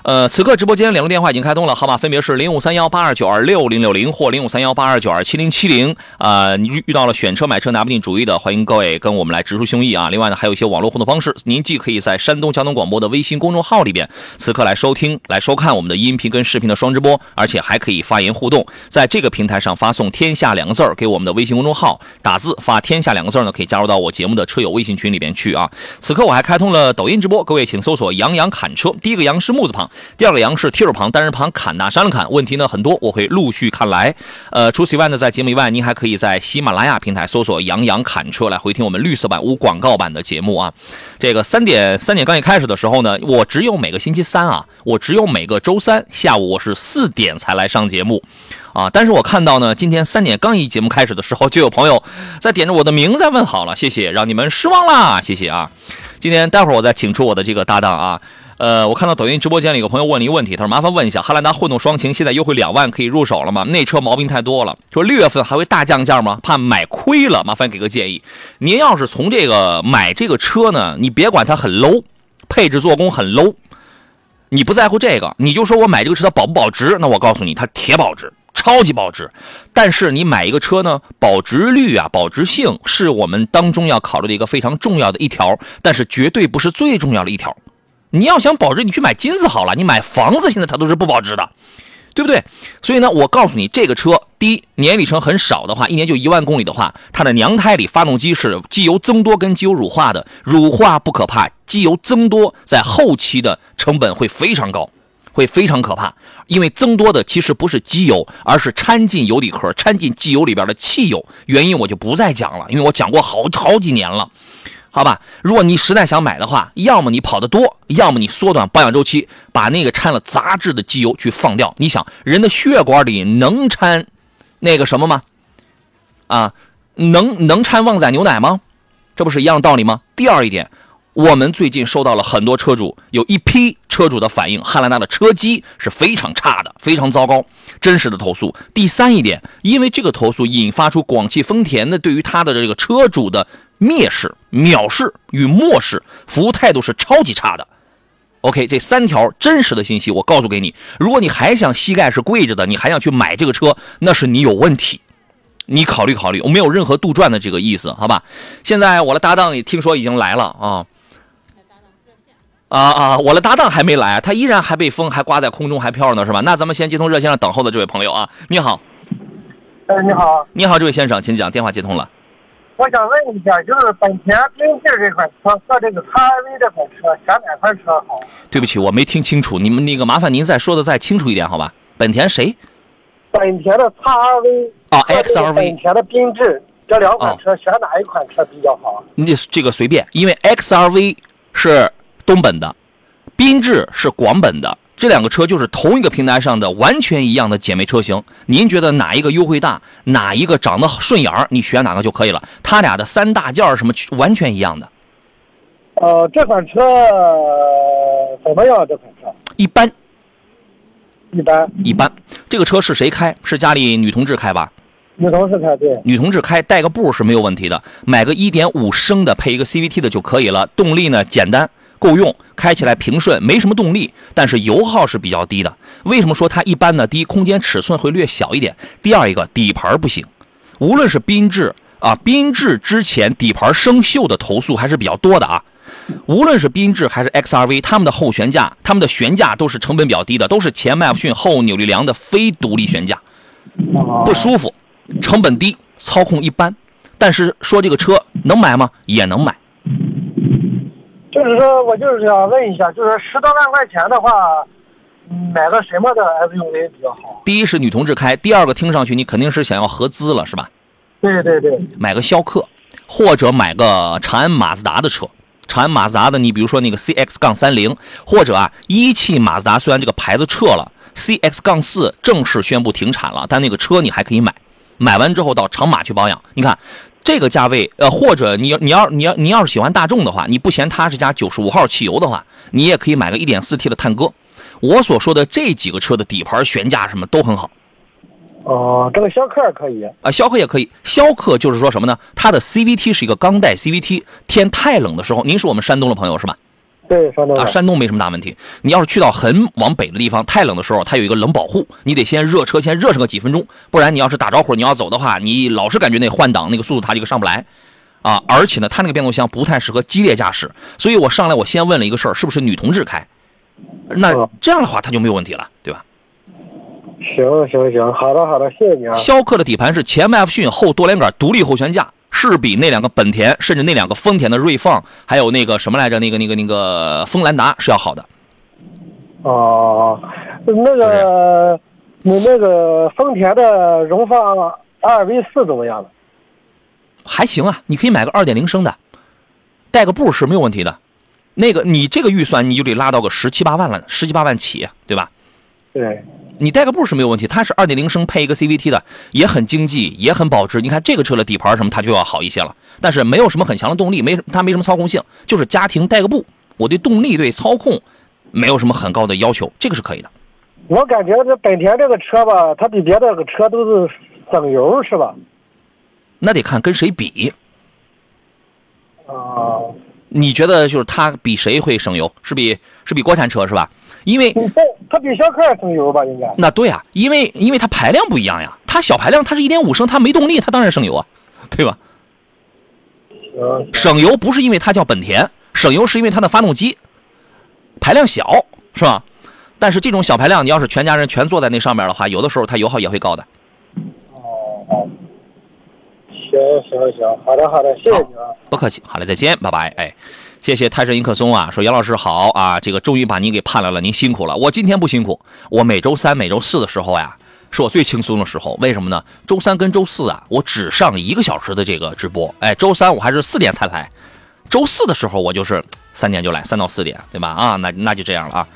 呃，此刻直播间两个电话已经开通了，号码分别是零五三幺八二九二六零六零或零五三幺八二九二七零七零。啊，遇遇到了选车买车拿不定主意的，欢迎各位跟我们来直抒胸臆啊！另外呢，还有一些网络互动方式，您既可以在山东交通广播的微信公众号里边，此刻来收听、来收看我们的音频跟视频的双直播，而且还可以发言互动，在这个平台上发送“天下”两个字儿给我们的微信公众号，打字发“天下”两个字呢，可以加入到我节目的车友微信群里边去啊。此刻我还开通了抖音直播，各位请搜索“杨洋侃车”，第一个“杨”是木字旁，第二个“杨”是。提手旁单人旁砍呐山了砍，问题呢很多，我会陆续看来。呃，除此以外呢，在节目以外，您还可以在喜马拉雅平台搜索“杨洋砍车”来回听我们绿色版无广告版的节目啊。这个三点三点刚一开始的时候呢，我只有每个星期三啊，我只有每个周三下午我是四点才来上节目啊。但是我看到呢，今天三点刚一节目开始的时候，就有朋友在点着我的名在问好了，谢谢，让你们失望啦，谢谢啊。今天待会儿我再请出我的这个搭档啊。呃，我看到抖音直播间里有个朋友问了一个问题，他说：“麻烦问一下，汉兰达混动双擎现在优惠两万可以入手了吗？那车毛病太多了，说六月份还会大降价吗？怕买亏了，麻烦给个建议。您要是从这个买这个车呢，你别管它很 low，配置做工很 low，你不在乎这个，你就说我买这个车它保不保值？那我告诉你，它铁保值，超级保值。但是你买一个车呢，保值率啊，保值性是我们当中要考虑的一个非常重要的一条，但是绝对不是最重要的一条。”你要想保值，你去买金子好了。你买房子现在它都是不保值的，对不对？所以呢，我告诉你，这个车第一年里程很少的话，一年就一万公里的话，它的娘胎里发动机是机油增多跟机油乳化的。乳化不可怕，机油增多在后期的成本会非常高，会非常可怕。因为增多的其实不是机油，而是掺进油底壳、掺进机油里边的汽油。原因我就不再讲了，因为我讲过好好几年了。好吧，如果你实在想买的话，要么你跑得多，要么你缩短保养周期，把那个掺了杂质的机油去放掉。你想，人的血管里能掺那个什么吗？啊，能能掺旺仔牛奶吗？这不是一样道理吗？第二一点，我们最近收到了很多车主，有一批车主的反映，汉兰达的车机是非常差的，非常糟糕，真实的投诉。第三一点，因为这个投诉引发出广汽丰田的对于它的这个车主的。蔑视、藐视与漠视，服务态度是超级差的。OK，这三条真实的信息我告诉给你。如果你还想膝盖是跪着的，你还想去买这个车，那是你有问题。你考虑考虑，我没有任何杜撰的这个意思，好吧？现在我的搭档也听说已经来了啊。啊啊，我的搭档还没来，他依然还被风还挂在空中还飘着呢，是吧？那咱们先接通热线上等候的这位朋友啊，你好。
哎，你好。
你好，这位先生，请讲，电话接通了。
我想问一下，就是本田缤智这款车和这个叉 R V 这款车，选哪款车好？
对不起，我没听清楚，你们那个麻烦您再说的再清楚一点，好吧？本田谁？
本田的叉 R V
啊，X R V。
本田的缤智这两款车选哪一款车比较好？
你这个随便，因为 X R V 是东本的，缤智是广本的。这两个车就是同一个平台上的完全一样的姐妹车型，您觉得哪一个优惠大，哪一个长得顺眼儿，你选哪个就可以了。它俩的三大件什么完全一样的。
呃，这款车怎么样？这款车
一般，
一般，
一般。这个车是谁开？是家里女同志开吧？
女同志开，对。
女同志开带个步是没有问题的，买个1.5升的配一个 CVT 的就可以了。动力呢简单。够用，开起来平顺，没什么动力，但是油耗是比较低的。为什么说它一般呢？第一，空间尺寸会略小一点；第二，一个底盘不行。无论是缤智啊，缤智之前底盘生锈的投诉还是比较多的啊。无论是缤智还是 XRV，他们的后悬架、他们的悬架都是成本比较低的，都是前麦弗逊后扭力梁的非独立悬架，不舒服，成本低，操控一般。但是说这个车能买吗？也能买。
就是说我就是想问一下，就是十多万块钱的话，嗯买个什么的 SUV 比较好？
第一是女同志开，第二个听上去你肯定是想要合资了，是吧？
对对对，
买个逍客，或者买个长安马自达的车。长安马自达的，你比如说那个 CX 杠三零，或者啊一汽马自达，虽然这个牌子撤了，CX 杠四正式宣布停产了，但那个车你还可以买，买完之后到长马去保养。你看这个价位，呃，或者你你要你要你要是喜欢大众的话，你不嫌它是加九十五号汽油的话，你也可以买个一点四 T 的探戈。我所说的这几个车的底盘、悬架什么都很好。
哦，这个逍客可以。
啊，逍客也可以。逍客就是说什么呢？它的 CVT 是一个钢带 CVT，天太冷的时候，您是我们山东的朋友是吧？
对，山东
啊，山东没什么大问题。你要是去到很往北的地方，太冷的时候，它有一个冷保护，你得先热车，先热上个几分钟，不然你要是打着火你要走的话，你老是感觉那换挡那个速度它这个上不来。啊，而且呢，它那个变速箱不太适合激烈驾驶，所以我上来我先问了一个事儿，是不是女同志开？那
嗯
这样的话它就没有问题了，对吧？
行行行，好的好的，谢谢你啊。
逍客的底盘是前麦弗逊后多连杆独立后悬架，是比那两个本田甚至那两个丰田的锐放，还有那个什么来着，那个那个那个锋兰达是要好的。
哦，那个，你那个丰田的荣放二 V 四怎么样了？
还行啊，你可以买个二点零升的，带个步是没有问题的。那个你这个预算你就得拉到个十七八万了，十七八万起，对吧？
对，
你带个步是没有问题，它是二点零升配一个 CVT 的，也很经济，也很保值。你看这个车的底盘什么，它就要好一些了，但是没有什么很强的动力，没它没什么操控性，就是家庭带个步，我对动力对操控没有什么很高的要求，这个是可以的。
我感觉这本田这个车吧，它比别的个车都是省油，是吧？
那得看跟谁比，
啊，
你觉得就是它比谁会省油？是比是比国产车是吧？因为
它比逍客省油吧？应该。
那对啊，因为因为它排量不一样呀，它小排量，它是一点五升，它没动力，它当然省油啊，对吧？
行，
省油不是因为它叫本田，省油是因为它的发动机排量小，是吧？但是这种小排量，你要是全家人全坐在那上面的话，有的时候它油耗也会高的。
哦哦。行行行，好的好的，谢谢你啊。
不客气，好嘞，再见，拜拜。哎，谢谢泰山迎客松啊，说杨老师好啊，这个终于把您给盼来了，您辛苦了。我今天不辛苦，我每周三、每周四的时候呀，是我最轻松的时候。为什么呢？周三跟周四啊，我只上一个小时的这个直播。哎，周三我还是四点才来，周四的时候我就是三点就来，三到四点，对吧？啊，那那就这样了啊。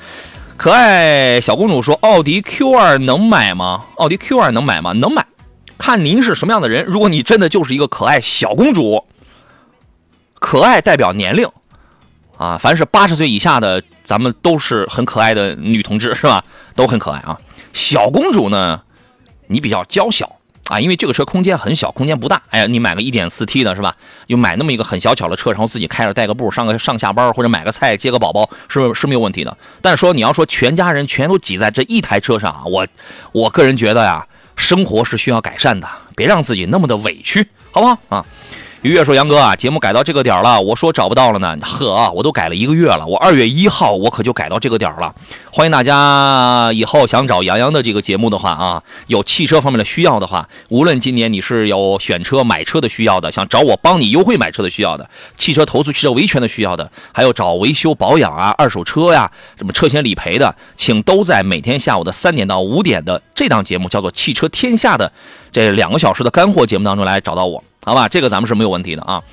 可爱小公主说：“奥迪 Q 二能买吗？奥迪 Q 二能买吗？能买，看您是什么样的人。如果你真的就是一个可爱小公主，可爱代表年龄，啊，凡是八十岁以下的，咱们都是很可爱的女同志，是吧？都很可爱啊。小公主呢，你比较娇小啊，因为这个车空间很小，空间不大。哎呀，你买个一点四 T 的是吧？就买那么一个很小巧的车，然后自己开着带个步上个上下班，或者买个菜接个宝宝，是是没有问题的。但是说你要说全家人全都挤在这一台车上啊，我我个人觉得呀，生活是需要改善的，别让自己那么的委屈，好不好啊？于越说：“杨哥啊，节目改到这个点了，我说找不到了呢。呵，我都改了一个月了，我二月一号我可就改到这个点了。欢迎大家以后想找杨洋的这个节目的话啊，有汽车方面的需要的话，无论今年你是有选车、买车的需要的，想找我帮你优惠买车的需要的，汽车投诉、汽车维权的需要的，还有找维修保养啊、二手车呀、什么车险理赔的，请都在每天下午的三点到五点的这档节目叫做《汽车天下》的这两个小时的干货节目当中来找到我。”好吧，这个咱们是没有问题的啊。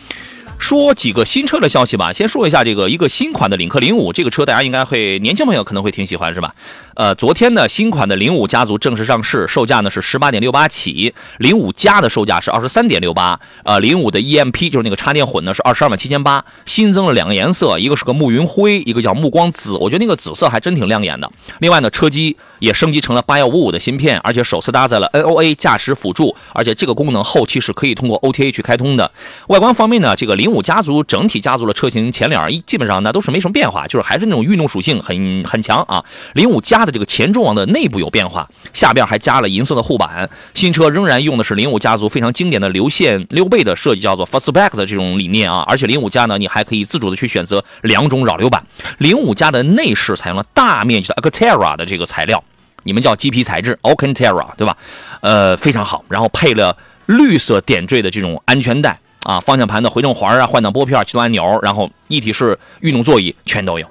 说几个新车的消息吧，先说一下这个一个新款的领克零五，这个车大家应该会年轻朋友可能会挺喜欢是吧？呃，昨天呢新款的零五家族正式上市，售价呢是十八点六八起，零五加的售价是二十三点六八，呃，零五的 EMP 就是那个插电混呢是二十二万七千八，新增了两个颜色，一个是个暮云灰，一个叫暮光紫，我觉得那个紫色还真挺亮眼的。另外呢，车机也升级成了八幺五五的芯片，而且首次搭载了 NOA 驾驶辅助，而且这个功能后期是可以通过 OTA 去开通的。外观方面呢，这个零五家族整体家族的车型前脸一基本上呢都是没什么变化，就是还是那种运动属性很很强啊。零五加的这个前中网的内部有变化，下边还加了银色的护板。新车仍然用的是零五家族非常经典的流线溜背的设计，叫做 Fastback 的这种理念啊。而且零五加呢，你还可以自主的去选择两种扰流板。零五加的内饰采用了大面积的 Alcantara 的这个材料，你们叫鸡皮材质 Alcantara 对吧？呃，非常好。然后配了绿色点缀的这种安全带啊，方向盘的回正环啊，换挡拨片、启动按钮，然后一体式运动座椅全都有。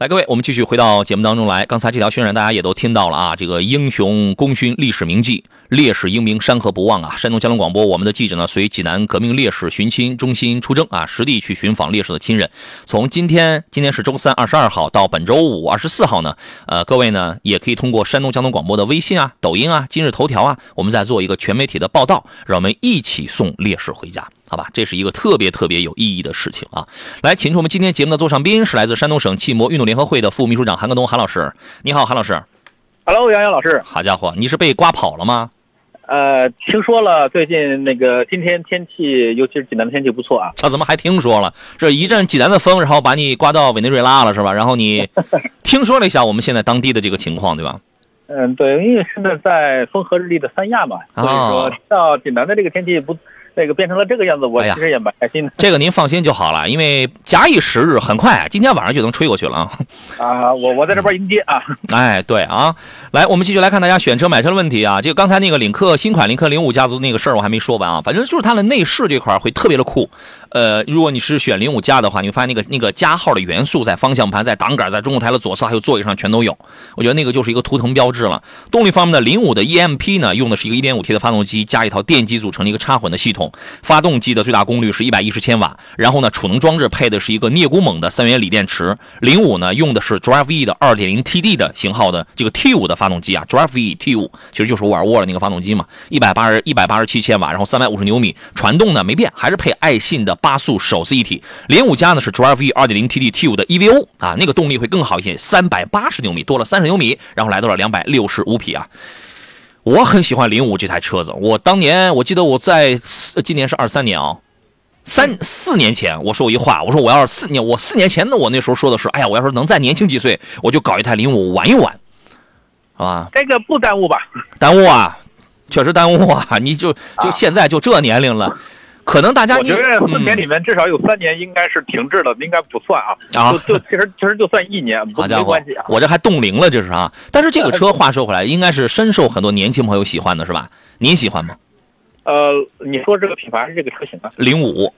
来，各位，我们继续回到节目当中来。刚才这条渲染大家也都听到了啊，这个英雄功勋、历史铭记、烈士英名，山河不忘啊！山东交通广播，我们的记者呢，随济南革命烈士寻亲中心出征啊，实地去寻访烈士的亲人。从今天，今天是周三，二十二号到本周五，二十四号呢，呃，各位呢也可以通过山东交通广播的微信啊、抖音啊、今日头条啊，我们在做一个全媒体的报道，让我们一起送烈士回家。好吧，这是一个特别特别有意义的事情啊！来，请出我们今天节目的座上宾是来自山东省汽摩运动联合会的副秘书长韩克东，韩老师，你好，韩老师。
Hello，杨洋老师。
好家伙，你是被刮跑了吗？
呃，听说了，最近那个今天天气，尤其是济南的天气不错啊。
啊，怎么还听说了？这一阵济南的风，然后把你刮到委内瑞拉了是吧？然后你 听说了一下我们现在当地的这个情况，对吧？
嗯，对，因为现在在风和日丽的三亚嘛，所以说到济南的这个天气不。这个变成了这个样子，我其实也蛮开心的。
这个您放心就好了，因为假以时日，很快今天晚上就能吹过去了啊！
啊，我我在这边迎接啊！
哎，对啊，来，我们继续来看大家选车买车的问题啊。就刚才那个领克新款领克零五家族那个事儿，我还没说完啊。反正就是它的内饰这块会特别的酷。呃，如果你是选零五加的话，你会发现那个那个加号的元素在方向盘、在挡杆、在中控台的左侧还有座椅上全都有。我觉得那个就是一个图腾标志了。动力方面的零五的 EMP 呢，用的是一个 1.5T 的发动机加一套电机组成的一个插混的系统，发动机的最大功率是一百一十千瓦。然后呢，储能装置配的是一个镍钴锰的三元锂电池。零五呢用的是 Drive E 的二点零 TD 的型号的这个 T 五的发动机啊，Drive E T 五其实就是沃尔沃的那个发动机嘛，一百八十一百八十七千瓦，然后三百五十牛米，传动呢没变，还是配爱信的八速手自一体。零五加呢是 Drive E 2.0TD T5 的 EVO 啊，那个动力会更好一些，三百八十牛米多了三十牛米，然后来到了两百六十五匹啊。我很喜欢零五这台车子，我当年我记得我在今年是二三年啊，三四年前我说过一话，我说我要是四年，我四年前的，我那时候说的是，哎呀，我要是能再年轻几岁，我就搞一台零五玩一玩，好吧？
这个不耽误吧？
耽误啊，确实耽误啊！你就就现在就这年龄了。可能大家，
我觉得四年里面至少有三年应该是停滞的，应该不算啊。啊，就就其实其实就算一年，没关系啊。
我这还冻龄了，这是啊。但是这个车话说回来，应该是深受很多年轻朋友喜欢的，是吧？您喜欢吗？
呃，你说这个品牌是这个车型啊？
零五。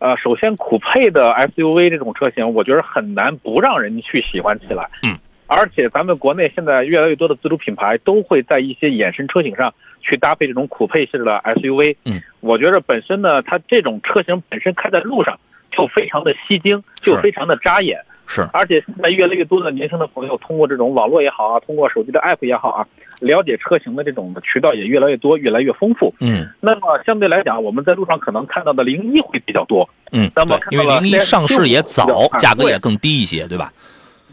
呃，首先酷配的 SUV 这种车型，我觉得很难不让人去喜欢起来。
嗯。
而且咱们国内现在越来越多的自主品牌都会在一些衍生车型上去搭配这种酷配式的 SUV。
嗯，
我觉得本身呢，它这种车型本身开在路上就非常的吸睛，就非常的扎眼。
是。
而且现在越来越多的年轻的朋友通过这种网络也好啊，通过手机的 APP 也好啊，了解车型的这种渠道也越来越多，越来越丰富。
嗯。
那么相对来讲，我们在路上可能看到的零一会比较多。
嗯。
那么
因为零一上市也早，价格也更低一些，对吧？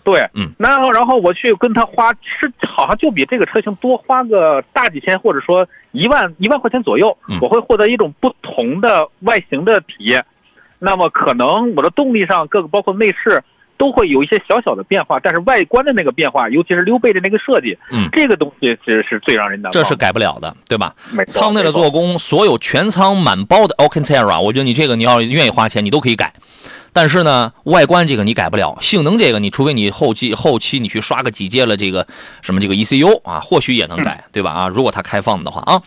对，
嗯，
然后然后我去跟他花，是好像就比这个车型多花个大几千，或者说一万一万块钱左右，我会获得一种不同的外形的体验。那么可能我的动力上各个包括内饰都会有一些小小的变化，但是外观的那个变化，尤其是溜背的那个设计，
嗯，
这个东西其实是最让人难忘。
这是改不了的，对吧？
没错。
舱内的做工，所有全舱满包的 Alcantara，我觉得你这个你要愿意花钱，你都可以改。但是呢，外观这个你改不了，性能这个你除非你后期后期你去刷个几阶了这个什么这个 ECU 啊，或许也能改，对吧？啊，如果它开放的话啊，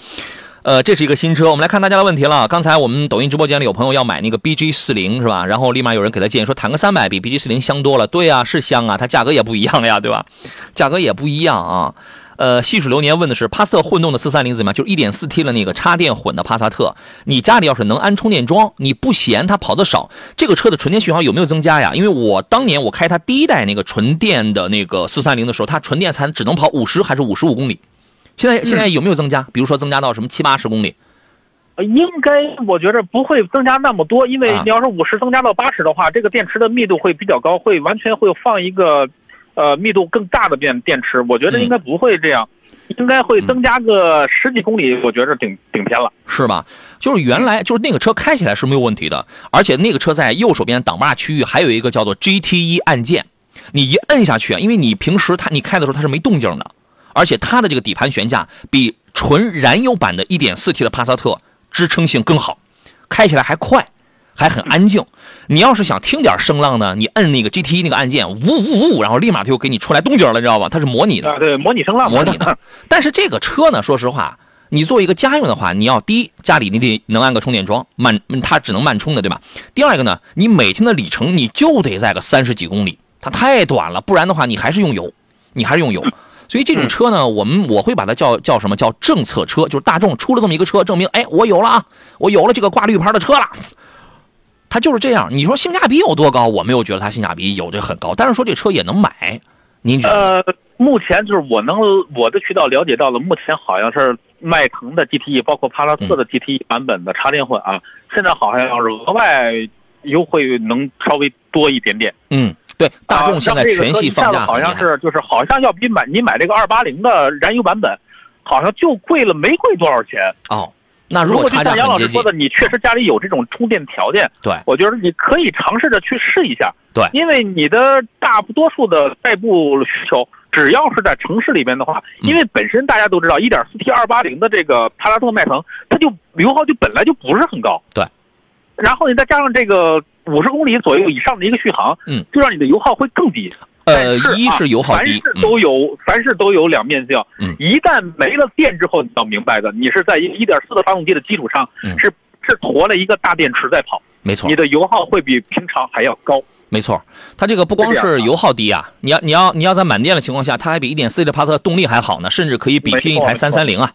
呃，这是一个新车，我们来看大家的问题了。刚才我们抖音直播间里有朋友要买那个 BG 四零是吧？然后立马有人给他建议说，谈个三百比 BG 四零香多了。对啊，是香啊，它价格也不一样呀，对吧？价格也不一样啊。呃，细水流年问的是帕萨特混动的四三零怎么样？就是一点四 T 的那个插电混的帕萨特。你家里要是能安充电桩，你不嫌它跑的少，这个车的纯电续航有没有增加呀？因为我当年我开它第一代那个纯电的那个四三零的时候，它纯电才只能跑五十还是五十五公里。现在现在有没有增加？比如说增加到什么七八十公里？
呃，应该我觉得不会增加那么多，因为你要是五十增加到八十的话，这个电池的密度会比较高，会完全会放一个。呃，密度更大的电电池，我觉得应该不会这样，应该会增加个十几公里，我觉得顶顶天了，
是吧？就是原来就是那个车开起来是没有问题的，而且那个车在右手边挡把区域还有一个叫做 GTE 按键，你一摁下去，因为你平时它你开的时候它是没动静的，而且它的这个底盘悬架比纯燃油版的 1.4T 的帕萨特支撑性更好，开起来还快。还很安静，你要是想听点声浪呢，你摁那个 GT 那个按键，呜呜呜，然后立马它就给你出来动静了，你知道吧？它是模拟的，
对，模拟声浪，
模拟的。但是这个车呢，说实话，你做一个家用的话，你要第一家里你得能安个充电桩，慢它只能慢充的，对吧？第二个呢，你每天的里程你就得在个三十几公里，它太短了，不然的话你还是用油，你还是用油。所以这种车呢，我们我会把它叫叫什么叫政策车，就是大众出了这么一个车，证明哎我有了啊，我有了这个挂绿牌的车了。它就是这样。你说性价比有多高？我没有觉得它性价比有这很高，但是说这车也能买，您觉得？
呃，目前就是我能我的渠道了解到了，目前好像是迈腾的 GTE，包括帕萨特的 GTE 版本的插电混啊，现在好像要是额外优惠能稍微多一点点。
嗯，对，大众现在全系放价
好像是就是好像要比买你买这个二八零的燃油版本，好像就贵了没贵多少钱
哦。那
如
果
就像杨老师说的，你确实家里有这种充电条件，
对，
我觉得你可以尝试着去试一下。
对，
因为你的大多数的代步需求，只要是在城市里边的话，因为本身大家都知道，一点四 T 二八零的这个帕萨特、迈腾，它就油耗就本来就不是很高。
对，
然后你再加上这个五十公里左右以上的一个续航，
嗯，
就让你的油耗会更低。
呃，一是油耗低，
凡事都有，凡事都有两面性。
嗯，
一旦没了电之后，你要明白的，你是在一个一点四的发动机的基础上，是是驮了一个大电池在跑。
没错，
你的油耗会比平常还要高。
没错，它这个不光是油耗低啊，你要你要你要在满电的情况下，它还比一点四的帕萨特动力还好呢，甚至可以比拼一台三三零啊，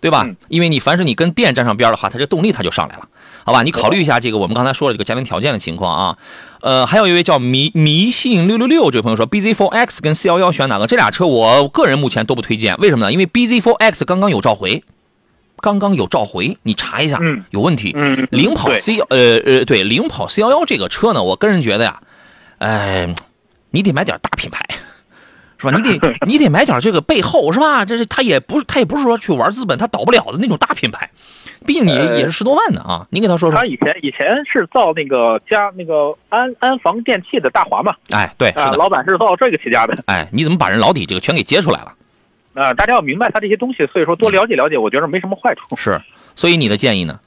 对吧？因为你凡是你跟电沾上边的话，它这动力它就上来了。好吧，你考虑一下这个我们刚才说的这个家庭条件的情况啊。呃，还有一位叫迷迷信六六六这位朋友说，BZ4X 跟 C 幺幺选哪个？这俩车我个人目前都不推荐，为什么呢？因为 BZ4X 刚刚有召回，刚刚有召回，你查一下，
嗯，
有问题。
嗯，
领跑 C 呃呃对，领跑 C 幺幺这个车呢，我个人觉得呀，哎，你得买点大品牌，是吧？你得 你得买点这个背后是吧？这是他也不是他也不是说去玩资本他倒不了的那种大品牌。毕竟你也是十多万的啊，您给他说说。
他以前以前是造那个家那个安安防电器的大华嘛？
哎，对，是的，
老板是造这个起家的。
哎，你怎么把人老底这个全给揭出来了？
啊，大家要明白他这些东西，所以说多了解了解，我觉得没什么坏处。
是，所以你的建议呢？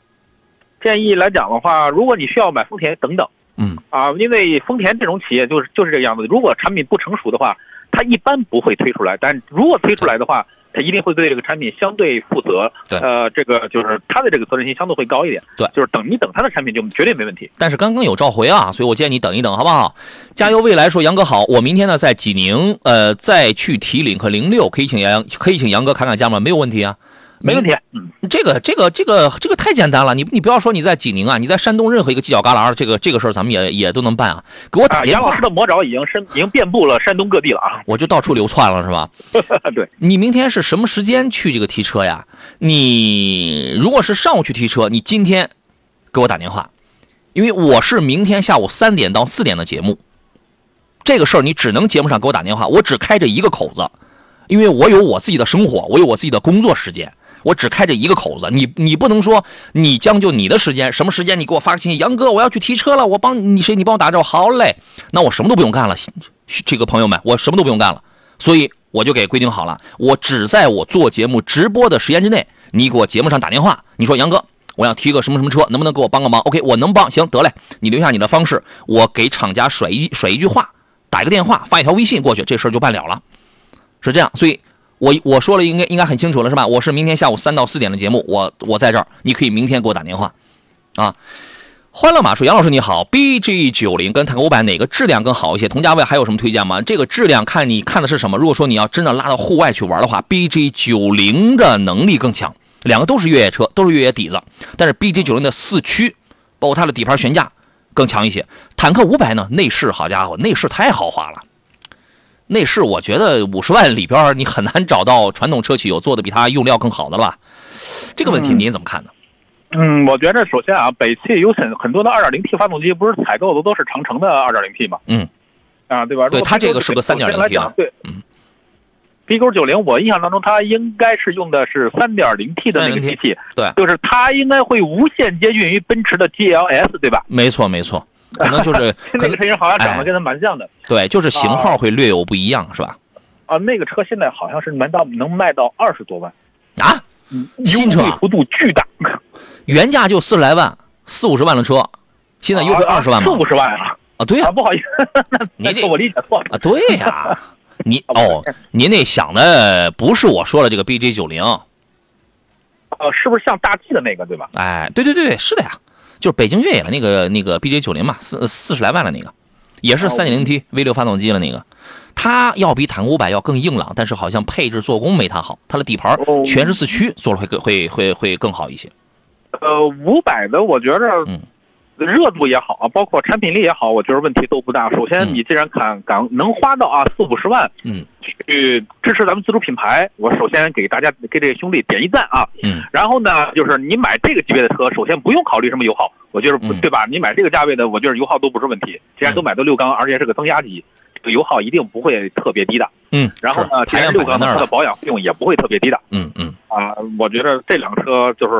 建议来讲的话，如果你需要买丰田，等等。
嗯。
啊，因为丰田这种企业就是就是这个样子，如果产品不成熟的话，它一般不会推出来，但如果推出来的话。他一定会对这个产品相对负责，
对，
呃，这个就是他的这个责任心相对会高一点，
对，
就是等你等他的产品就绝对没问题。
但是刚刚有召回啊，所以我建议你等一等，好不好？加油未来说杨哥好，我明天呢在济宁，呃，再去提领克零六，可以请杨可以请杨哥砍砍价吗？没有问题啊。
没问题，嗯，
这个这个这个这个太简单了，你你不要说你在济宁啊，你在山东任何一个犄角旮旯，这个这个事儿咱们也也都能办啊。给我打电话。
杨老师的魔爪已经深已经遍布了山东各地了啊，
我就到处流窜了是吧？
对，
你明天是什么时间去这个提车呀？你如果是上午去提车，你今天给我打电话，因为我是明天下午三点到四点的节目，这个事儿你只能节目上给我打电话，我只开着一个口子，因为我有我自己的生活，我有我自己的工作时间。我只开这一个口子，你你不能说你将就你的时间，什么时间你给我发个信息，杨哥我要去提车了，我帮你谁你帮我打招呼，好嘞，那我什么都不用干了，这个朋友们我什么都不用干了，所以我就给规定好了，我只在我做节目直播的时间之内，你给我节目上打电话，你说杨哥我要提个什么什么车，能不能给我帮个忙？OK，我能帮，行得嘞，你留下你的方式，我给厂家甩一甩一句话，打一个电话，发一条微信过去，这事儿就办了了，是这样，所以。我我说了，应该应该很清楚了，是吧？我是明天下午三到四点的节目，我我在这儿，你可以明天给我打电话，啊。欢乐马说：“杨老师你好，BG 九零跟坦克五百哪个质量更好一些？同价位还有什么推荐吗？这个质量看你看的是什么。如果说你要真的拉到户外去玩的话，BG 九零的能力更强。两个都是越野车，都是越野底子，但是 BG 九零的四驱，包括它的底盘悬架更强一些。坦克五百呢，内饰好家伙，内饰太豪华了。”内饰我觉得五十万里边你很难找到传统车企有做的比它用料更好的了，这个问题您怎么看呢？
嗯，我觉得首先啊，北汽有很很多的 2.0T 发动机，不是采购的都是长城的 2.0T 吗？
嗯，
啊，对吧？
对，它这个是个 3.0T 啊。
对，嗯。B 勾九零，我印象当中它应该是用的是 3.0T 的那个机器，
对，
就是它应该会无限接近于奔驰的 GLS，对吧？
没错，没错。可能就是
那个车型好像长得跟它蛮像的，
对，就是型号会略有不一样，是吧？
啊，那个车现在好像是能到能卖到二十多万。
啊，新车
幅度巨大，
原价就四十来万，四五十万的车，现在优惠二十万吗？
四五十万啊？
啊，对呀，
不好意思，
你
这我理解错了。
啊，对呀，你哦，您那想的不是我说的这个 BJ 九零，
呃，是不是像大 G 的那个对吧？
哎，对对对对，是的呀，就是北京越野的那个那个 BJ 九零嘛，四四十来万的那个，也是三点零 T V 六发动机的那个，它要比坦克五百要更硬朗，但是好像配置做工没它好，它的底盘
哦
全是四驱做的会更会会会更好一些。
呃，五百的我觉着
嗯
热度也好啊，包括产品力也好，我觉得问题都不大。首先，
嗯
你既然敢敢能花到啊四五十万
嗯
去支持咱们自主品牌，我首先给大家给这个兄弟点一赞啊。
嗯
然后呢，就是你买这个级别的车，首先不用考虑什么油耗，我觉得
嗯
对吧？你买这个价位的，我觉得油耗都不是问题。既然都买到六缸，而且是个增压级，这个油耗一定不会特别低的。
嗯，
然后呢，
排量
六缸的。它的保养费用也不会特别低的。
嗯嗯
啊，我觉得这辆车就是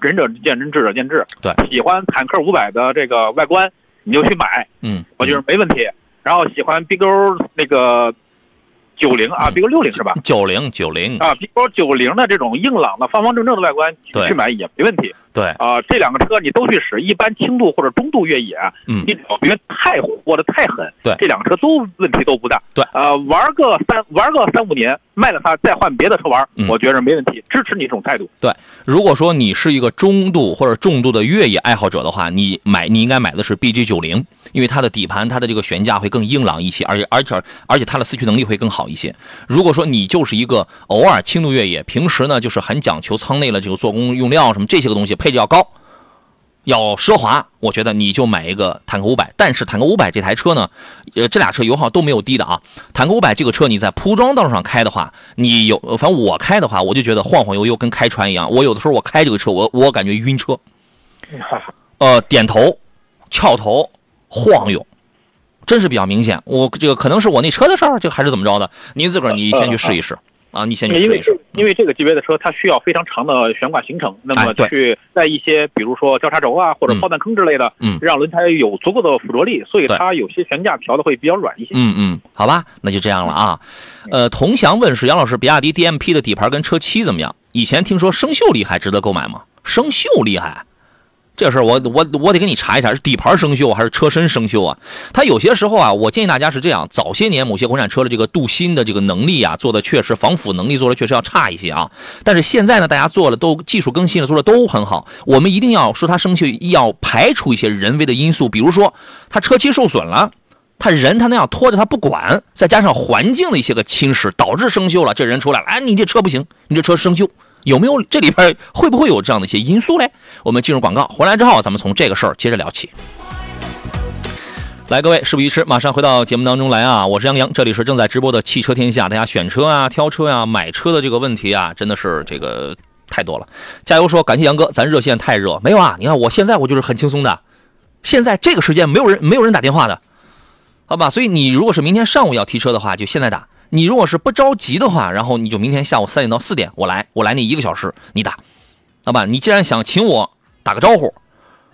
仁者见仁，智者见智。
对，
喜欢坦克五百的这个外观，你就去买，
嗯，
我觉得没问题。然后喜欢 B 勾那个九零啊
嗯
，B 勾六零是吧？
九零九零，
啊，B 勾九零的这种硬朗的、方方正正的外观，去买也没问题。
对，
啊，这两个车你都去使，一般轻度或者中度越野，
嗯
你只要别太活的太狠，
对
这两个车都问题都不大。
对
呃，玩个三玩个三五年，卖了它再换别的车玩，
嗯
我觉着没问题，支持你这种态度。
对如果说你是一个中度或者重度的越野爱好者的话，你买你应该买的是 BG 九零，因为它的底盘、它的这个悬架会更硬朗一些，而且而且而且它的四驱能力会更好一些。如果说你就是一个偶尔轻度越野，平时呢就是很讲求舱内的这个做工用料什么这些个东西，配置要高。要奢华，我觉得你就买一个坦克五百。但是坦克五百这台车呢，呃，这俩车油耗都没有低的啊。坦克五百这个车你在铺装道路上开的话，你有，呃反正我开的话，我就觉得晃晃悠悠跟开船一样。我有的时候我开这个车，我我感觉晕车，呃，点头、翘头、晃悠，真是比较明显。我这个可能是我那车的事儿，这还是怎么着的？您自个儿你先去试一试啊，你先去
因为
试一试。
因为这个级别的车，它需要非常长的悬挂行程，那么去在一些比如说交叉轴啊或者
嗯
炮弹坑之类的，
嗯
让轮胎有足够的附着力，所以它有些悬架调的会比较软一些。
嗯嗯，好吧，那就这样了啊。呃，同祥问是杨老师，比亚迪 DMP 的底盘跟车漆怎么样？以前听说生锈厉害，值得购买吗？生锈厉害，这事儿我我我得给你查一查，是底盘生锈还是车身生锈啊？它有些时候啊，我建议大家是这样：早些年某些国产车的这个镀锌的这个能力啊，做的确实防腐能力做的确实要差一些啊。但是现在呢，大家做的都技术更新了，做的都很好。我们一定要说它生锈，要排除一些人为的因素，比如说它车漆受损了。他人他那样拖着他不管，再加上环境的一些个侵蚀，导致生锈了。这人出来了，哎，你这车不行，你这车生锈，有没有这里边会不会有这样的一些因素嘞？我们进入广告，回来之后咱们从这个事儿接着聊起。来，各位，事不宜迟，马上回到节目当中来啊！我是杨洋，这里是正在直播的汽车天下。大家选车啊、挑车啊、买车的这个问题啊，真的是这个太多了。加油说，感谢杨哥，咱热线太热，没有啊？你看我现在我就是很轻松的，现在这个时间没有人没有人打电话的，好吧？所以你如果是明天上午要提车的话，就现在打；你如果是不着急的话，然后你就明天下午三点到四点我来，我来那一个小时你打，好吧？你既然想请我打个招呼，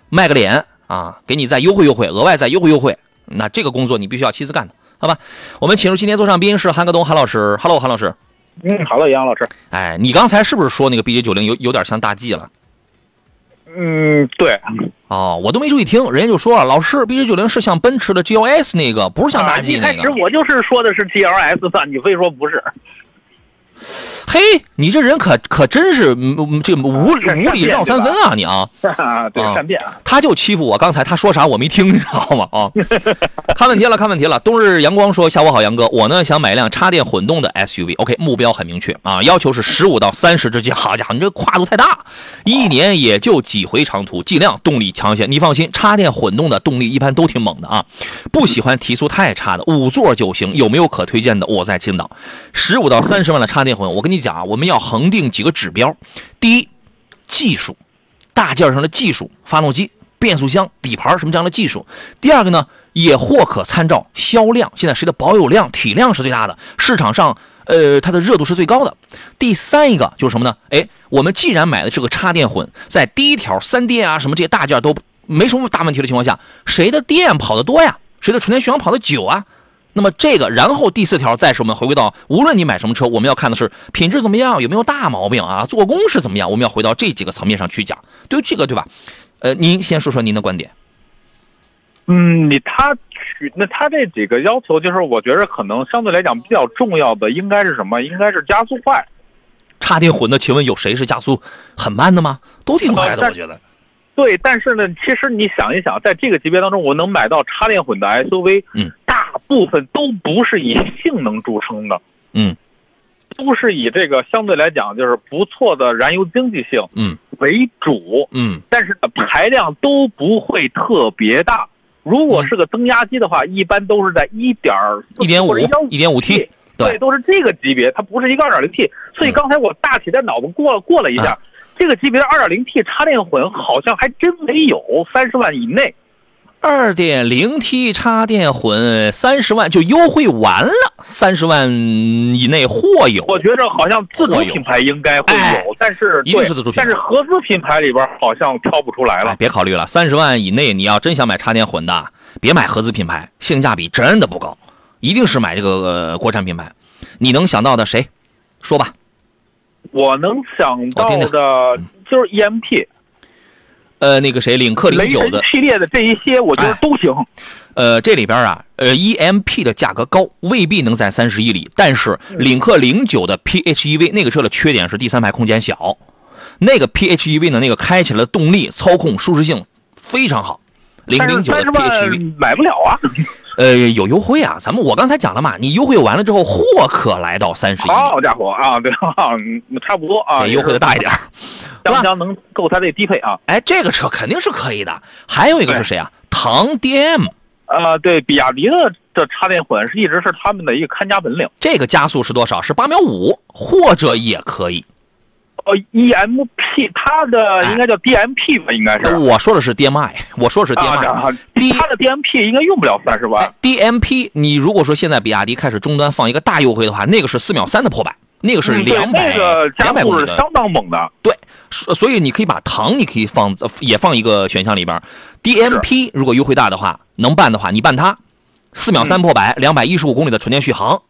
卖个脸啊，给你再优惠优惠，额外再优惠优惠，那这个工作你必须要亲自干的，好吧？我们请出今天座上宾是韩格东韩老师，Hello，韩老师。
嗯，好了，杨老师。
哎，你刚才是不是说那个 BJ 九零有有点像大 G 了？
嗯，对，
哦，我都没注意听，人家就说了，老师，BJ 九零是像奔驰的 GLS 那个，不是像大
啊
G
一
那个。
开始我就是说的是 GLS 的，你非说不是。
嘿，你这人可可真是这个无
善
无理绕三分啊你啊！
啊，对，
啊
善变啊。
他就欺负我，刚才他说啥我没听，你知道吗？啊，看问题了，看问题了。冬日阳光说：“下午好，杨哥，我呢想买一辆插电混动的 SUV，OK，、目标很明确啊，要求是十五到三十之间。好家伙，你这跨度太大，一年也就几回长途，尽量动力强些。你放心，插电混动的动力一般都挺猛的啊。不喜欢提速太差的，五座就行。有没有可推荐的？我在青岛，十五到三十万的插电混，我跟你讲啊，我们要恒定几个指标。第一，技术，大件上的技术，发动机、变速箱、底盘什么这样的技术。第二个呢，也或可参照销量，现在谁的保有量、体量是最大的，市场上呃它的热度是最高的。第三一个就是什么呢？哎，我们既然买的这个插电混，在第一条三电啊什么这些大件都没什么大问题的情况下，谁的电跑得多呀？谁的纯电续航跑得久啊？那么这个，然后第四条再是我们回归到，无论你买什么车，我们要看的是品质怎么样，有没有大毛病啊，做工是怎么样，我们要回到这几个层面上去讲。对于这个，对吧？呃，您先说说您的观点。
嗯，你他取那他这几个要求，就是我觉得可能相对来讲比较重要的，应该是什么？应该是加速快。
插电混的，请问有谁是加速很慢的吗？都挺快的，
呃
我觉得。
对，但是呢，其实你想一想，在这个级别当中，我能买到插电混的 SUV，
嗯，
大部分都不是以性能著称的，
嗯
都是以这个相对来讲就是不错的燃油经济性
嗯
为主，
嗯
但是呢排量都不会特别大。如果是个增压机的话，一般都是在一点
一点五一点五 T，对
对，都是这个级别，它不是一个二点零 T。所以
嗯
刚才我大体在脑子过过了一下，
啊
这个级别的二点零 T 插电混好像还真没有，三十万以内。
二点零 T 插电混三十万就优惠完了，三十万以内或有。
我觉着好像自主品牌应该会
哎
有，但是
一定是自主品牌
但是合资品牌里边好像挑不出来
哎
了，。
别考虑了，三十万以内你要真想买插电混的，别买合资品牌，性价比真的不高，一定是买这个、呃、国产品牌。你能想到的谁？说吧。
我能想到的就是 EMP、
呃，那个谁，领克零九的，
系列的这一些，我觉得
哎
都行。
呃，这里边啊，呃，EMP 的价格高，未必能在三十一里，但是
嗯
领克零九的 PHEV 那个车的缺点是第三排空间小，那个 PHEV 呢，那个开起来的动力、操控、舒适性非常好。零零九的 PHEV，
买不了啊！
呃，有优惠啊，咱们我刚才讲了嘛，你优惠完了之后，货可来到三十一，
好家伙啊，对啊，嗯差不多啊，
对优惠的大一点儿。
将将能够它这低配啊。
哎，这个车肯定是可以的。还有一个是谁啊？唐 DM，
呃，对，比亚迪的这插电混是一直是他们的一个看家本领。
这个加速是多少？是八秒五，或者也可以。
呃，EMP 它的应该叫 DMP 吧，应该是。
我说的是 DMI，我说的是
啊
DMI。
啊，它的 DMP 应该用不了三十万
哎。DMP，你如果说现在比亚迪开始终端放一个大优惠的话，那个是四秒三的破百，那个是两百
那个加
两百公里的。
速是相当猛的。
对，所所以你可以把唐，你可以放呃也放一个选项里边。DMP 如果优惠大的话，能办的话，你办它，四秒三破百，两百一十五公里的纯电续航，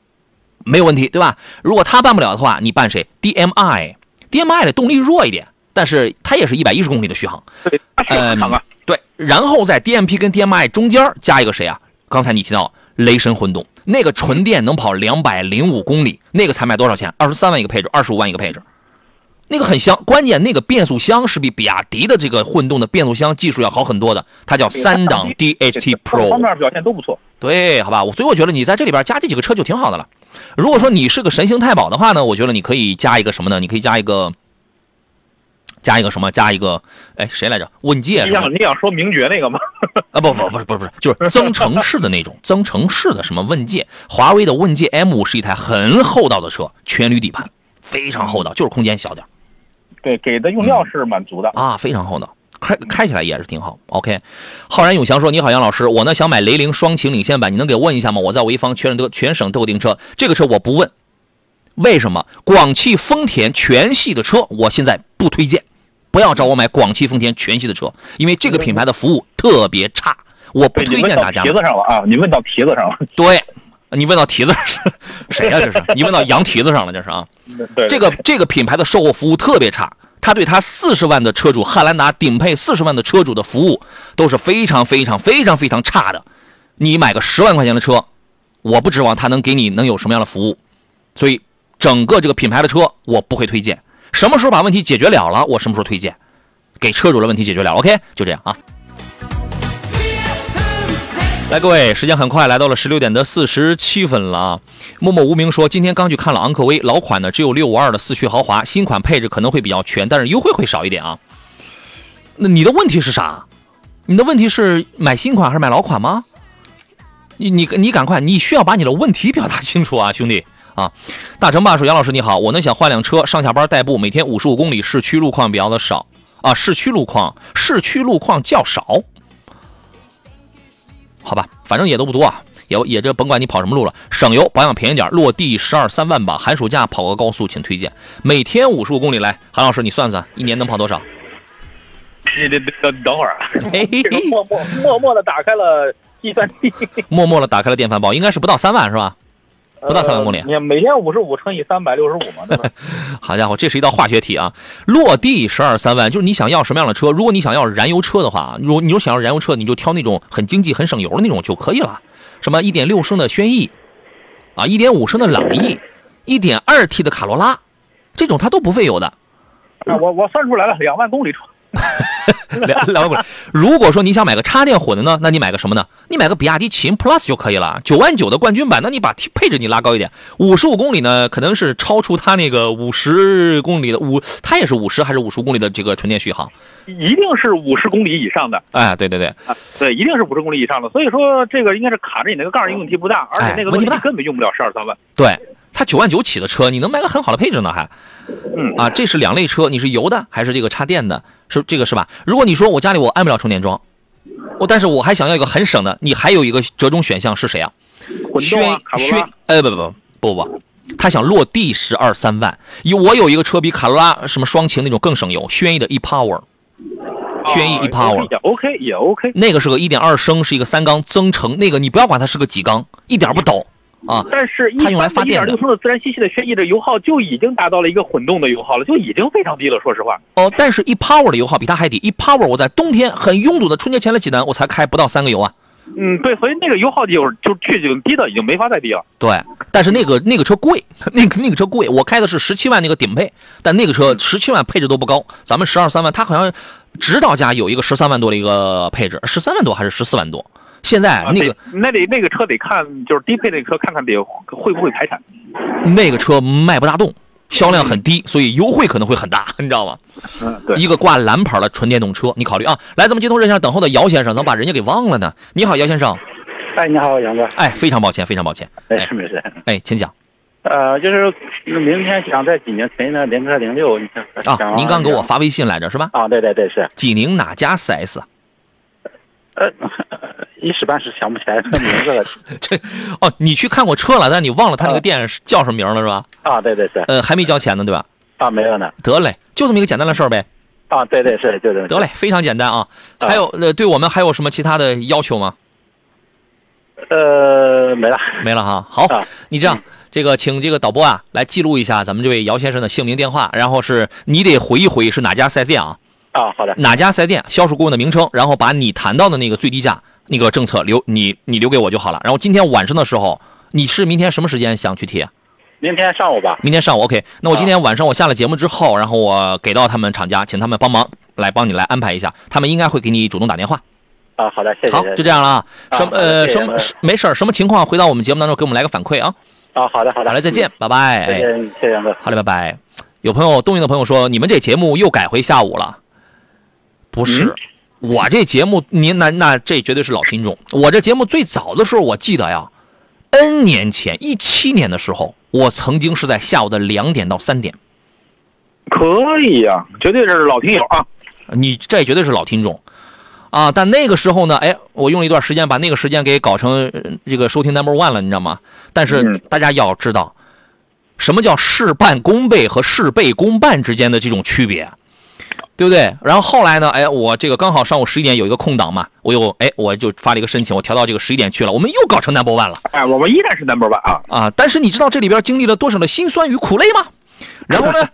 没有问题，对吧？如果它办不了的话，你办谁？DMI，DMI 的动力弱一点，但是它也是一百一十公里的续航。
对，它续航长啊。
对，然后在 DMP 跟 DMI 中间加一个谁啊？刚才你提到雷神混动，那个纯电能跑两百零五公里，那个才卖多少钱？二十三万一个配置，二十五万一个配置，那个很香。关键那个变速箱是比比亚迪的这个混动的变速箱技术要好很多的，它叫三档 DHT Pro。
面表现都不错。
对，好吧，我所以我觉得你在这里边加这几个车就挺好的了。如果说你是个神行太保的话呢，我觉得你可以加一个什么呢？你可以加一个，加一个什么？加一个，哎，谁来着？问界
你？想你想说名爵那个吗？
啊，不不不是不是不是，就是增程式的那种 增程式的什么问界，华为的问界 M 五是一台很厚道的车，全铝底盘，非常厚道，就是空间小点儿
对，给的用料是满足的。
啊，非常厚道，开开起来也是挺好。OK，浩然永祥说：“你好，杨老师，我呢想买雷凌双擎领先版，你能给我问一下吗？我在潍坊全省都全省都有订车，这个车我不问，为什么？广汽丰田全系的车我现在不推荐，不要找我买广汽丰田全系的车，因为这个品牌的服务特别差，我不，推荐大家买
蹄。子上了啊！你问到蹄子上了。
对，你问到蹄子上，谁呀、这是？你问到羊蹄子上了，这是啊。这个这个品牌的售后服务特别差，他对他四十万的车主汉兰达顶配四十万的车主的服务都是非常非常非常非常差的。你买个十万块钱的车，我不指望他能给你能有什么样的服务，所以整个这个品牌的车我不会推荐。什么时候把问题解决了了，我什么时候推荐，给车主的问题解决了，OK，就这样啊。来，各位，时间很快来到了十六点的四十七分了啊。默默无名说，今天刚去看了昂科威，老款的只有六五二的四驱豪华，新款配置可能会比较全，但是优惠会少一点啊。那你的问题是啥？你的问题是买新款还是买老款吗？你你你赶快，你需要把你的问题表达清楚啊，兄弟啊！大成爸说，杨老师你好，我呢想换辆车，上下班代步，每天五十五公里，市区路况比较的少啊，市区路况市区路况较少。好吧，反正也都不多啊，也也这甭管你跑什么路了，省油保养便宜点，落地十二三万吧。寒暑假跑个高速，请推荐。每天五十五公里，来，韩老师你算算，一年能跑多少？
这这这等会儿 默默默默的打开了计算器，
默默的打开了电饭煲，应该是不到三万是吧？不到三万公里
呃你看每天五十五乘以三百六十五嘛，对吧？
好家伙，这是一道化学题啊！落地十二三万，就是你想要什么样的车？如果你想要燃油车的话，如果你就想要燃油车，你就挑那种很经济、很省油的那种就可以了。什么一点六升的轩逸，啊，一点五升的朗逸，一点二 T 的卡罗拉，这种它都不费油的。
啊，我我算出来了，两万公里车。
两两万公里。如果说你想买个插电混的呢，那你买个什么呢？你买个比亚迪秦 Plus 就可以了，九万九的冠军版。那你把配置你拉高一点，五十五公里呢，可能是超出它那个五十公里的五，它也是五十还是五十公里的这个纯电续航？
一定是五十公里以上的。
哎，对对对，
啊，对，一定是五十公里以上的。所以说这个应该是卡着你那个盖儿，问题不大，而且那个
问题，
根本用不了十二三万。
对。它九万九起的车，你能买个很好的配置呢？还，
嗯
啊，这是两类车，你是油的还是这个插电的？是这个是吧？如果你说我家里我安不了充电桩，我但是我还想要一个很省的，你还有一个折中选项是谁啊？
轩
轩，哎不不不不不，他想落地十二三万，有我有一个车比卡罗拉什么双擎那种更省油，轩逸的 ePower，轩逸 ePower
也 OK 也 OK，
那个是个一点二升，是一个三缸增程，那个你不要管它是个几缸，一点不抖。啊，
但是
它用来发电
的，一点六升的自然吸气的轩逸的油耗就已经达到了一个混动的油耗了，就已经非常低了。说实话，
哦，但是 ePower 的油耗比它还低，ePower 我在冬天很拥堵的春节前的济南，我才开不到三个油啊。
嗯，对，所以那个油耗就就去已经低的已经没法再低了。
对，但是那个那个车贵，那个那个车贵，我开的是十七万那个顶配，但那个车十七万配置都不高，咱们十二三万，它好像指导价有一个十三万多的一个配置，十三万多还是十四万多？现在那个
那得那个车得看，就是低配那个车，看看得会不会排产。
那个车卖不大动，销量很低，所以优惠可能会很大，你知道吗？
嗯，对。
一个挂蓝牌的纯电动车，你考虑啊。来，咱们接通热线等候的姚先生，怎么把人家给忘了呢？你好，姚先生。
哎，你好，杨哥。
哎，非常抱歉，非常抱歉。
没事没事。
哎，请讲。
呃，就是明天想在济宁存的领克零六，
啊，您刚给我发微信来着是吧？
啊，对对对，是。
济宁哪家 4S？
呃。一时半时想不起来名字了。
这哦，你去看过车了，但你忘了他那个店叫什么名了是吧？
啊，对对对。
呃，还没交钱呢，对吧？
啊，没有呢。
得嘞，就这么一个简单的事儿呗。
啊，对对是，就这么。
得嘞，非常简单啊。还有呃，对我们还有什么其他的要求吗？
呃，没了，
没了哈。好，你这样，这个请这个导播啊来记录一下咱们这位姚先生的姓名、电话，然后是你得回忆回忆是哪家四 S 店啊？
啊，好的。
哪家四 S 店？销售顾问的名称，然后把你谈到的那个最低价。那个政策留你，你留给我就好了。然后今天晚上的时候，你是明天什么时间想去贴？
明天上午吧。
明天上午 OK。那我今天晚上我下了节目之后，然后我给到他们厂家，请他们帮忙来帮你来安排一下。他们应该会给你主动打电话。
啊，好的，谢谢。
好，就这样了啊。什么呃什么没事什么情况？回到我们节目当中给我们来个反馈啊。
啊，好的好的。
好嘞，再见，拜拜。
谢谢谢谢杨哥。
好嘞，拜拜。有朋友东营的朋友说，你们这节目又改回下午了。不是。我这节目，您那那这绝对是老听众。我这节目最早的时候，我记得呀，N 年前，一七年的时候，我曾经是在下午的两点到三点。
可以呀，绝对是老听友啊！
你这绝对是老听众啊！但那个时候呢，哎，我用了一段时间把那个时间给搞成这个收听 number one 了，你知道吗？但是大家要知道，什么叫事半功倍和事倍功半之间的这种区别。对不对？然后后来呢？哎，我这个刚好上午十一点有一个空档嘛，我又哎，我就发了一个申请，我调到这个十一点去了。我们又搞成 number one 了。
哎，我们依然是 number one 啊
啊！但是你知道这里边经历了多少的辛酸与苦累吗？然后呢，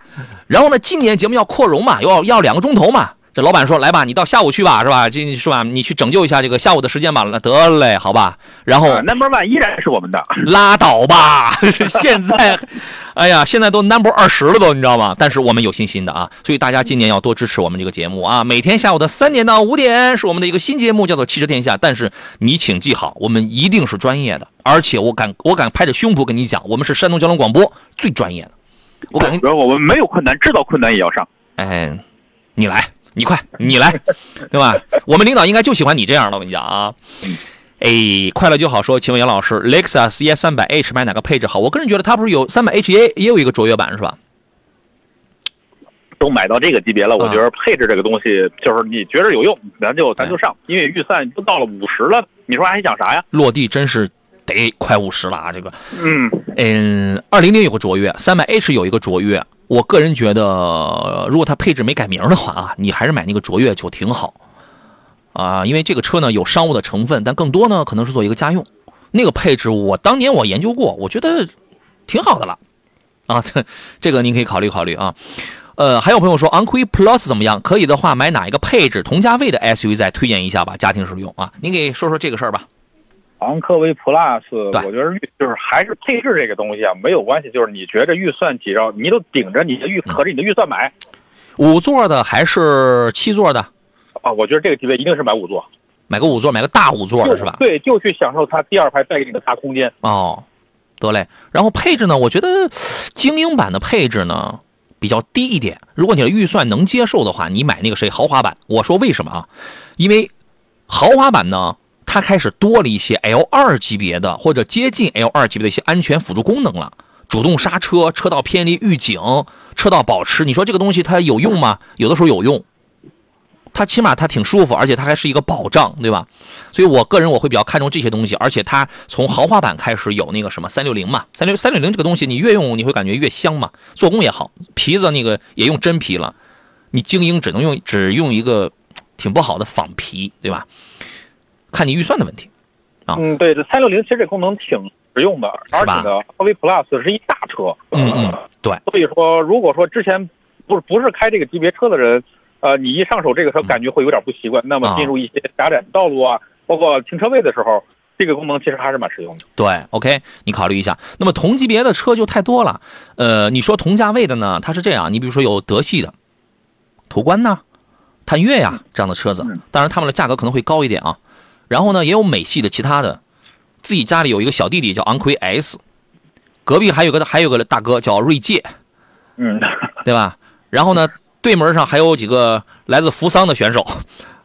然后呢，今年节目要扩容嘛，要要两个钟头嘛。这老板说：“来吧，你到下午去吧，是吧？这是吧？你去拯救一下这个下午的时间吧。”得嘞，好吧。然后
number one 依然是我们的，
拉倒吧。现在，哎呀，现在都 number 二十了都，你知道吗？但是我们有信心的啊，所以大家今年要多支持我们这个节目啊。每天下午的三点到五点是我们的一个新节目，叫做《汽车天下》。但是你请记好，我们一定是专业的，而且我敢我敢拍着胸脯跟你讲，我们是山东交通广播最专业的。我感觉，
我们没有困难，知道困难也要上。
哎，你来。你快，你来，对吧？我们领导应该就喜欢你这样的。我跟你讲啊，哎，快乐就好说。请问杨老师，，Lexus ES 三百 H 买哪个配置好？我个人觉得它不是有三百 H 也也有一个卓越版是吧？
都买到这个级别了，我觉得配置这个东西就是你觉着有用，咱就咱就上，因为预算都到了五十了，你说还想啥呀？
落地真是得快五十了啊！这个，
嗯
嗯，二零零有个卓越，三百 H 有一个卓越。我个人觉得，如果它配置没改名的话啊，你还是买那个卓越就挺好，啊，因为这个车呢有商务的成分，但更多呢可能是做一个家用。那个配置我当年我研究过，我觉得挺好的了，啊，这 这个您可以考虑考虑啊。呃，还有朋友说昂科威 Plus 怎么样？可以的话买哪一个配置同价位的 SUV 再推荐一下吧，家庭使用啊。您给说说这个事儿吧。
昂科威 Plus，我觉得预就是还是配置这个东西啊，没有关系，就是你觉着预算几兆，你都顶着你的预合着你的预算买
五座的还是七座的？
啊，我觉得这个级别一定是买五座，
买个五座，买个大五座的是吧？
对，就去享受它第二排带给你的大空间。
哦，得嘞。然后配置呢，我觉得精英版的配置呢比较低一点。如果你的预算能接受的话，你买那个谁豪华版。我说为什么啊？因为豪华版呢，它开始多了一些 L 二级别的或者接近 L 二级别的一些安全辅助功能了，主动刹车、车道偏离预警、车道保持。你说这个东西它有用吗？有的时候有用。它起码它挺舒服，而且它还是一个保障，对吧？所以我个人我会比较看重这些东西，而且它从豪华版开始有那个什么三六零嘛，三六三六零这个东西你越用你会感觉越香嘛，做工也好，皮子那个也用真皮了，你精英只能用只用一个挺不好的仿皮，对吧？看你预算的问题。啊
嗯，对，这三六零其实这功能挺实用的，而且呢，华为 Plus 是一大车，
嗯嗯，对，
所以说如果说之前不是不是开这个级别车的人，呃，你一上手这个车感觉会有点不习惯，那么进入一些狭窄道路啊，包括停车位的时候，这个功能其实还是蛮实用的。
对，OK，你考虑一下。那么同级别的车就太多了，呃，你说同价位的呢，它是这样，你比如说有德系的途观呐、探岳呀这样的车子
嗯，
当然他们的价格可能会高一点啊。然后呢，也有美系的其他的，自己家里有一个小弟弟叫昂奎 S，隔壁还有个还有个大哥叫锐界，
嗯，
对吧？然后呢，对门上还有几个来自扶桑的选手，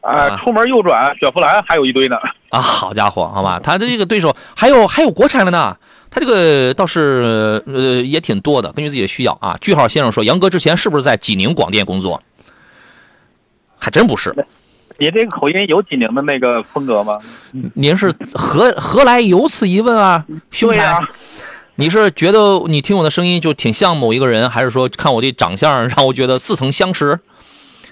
啊，出门右转，雪佛兰还有一堆呢。
啊，好家伙，好吧，他的这个对手还有还有国产的呢，他这个倒是呃也挺多的，根据自己的需要啊。句号先生说，杨哥之前是不是在济宁广电工作？还真不是，
你这个口音有济宁的那个风格吗？
您是何何来有此一问啊，兄弟？
对呀
你是觉得你听我的声音就挺像某一个人，还是说看我这长相让我觉得似曾相识？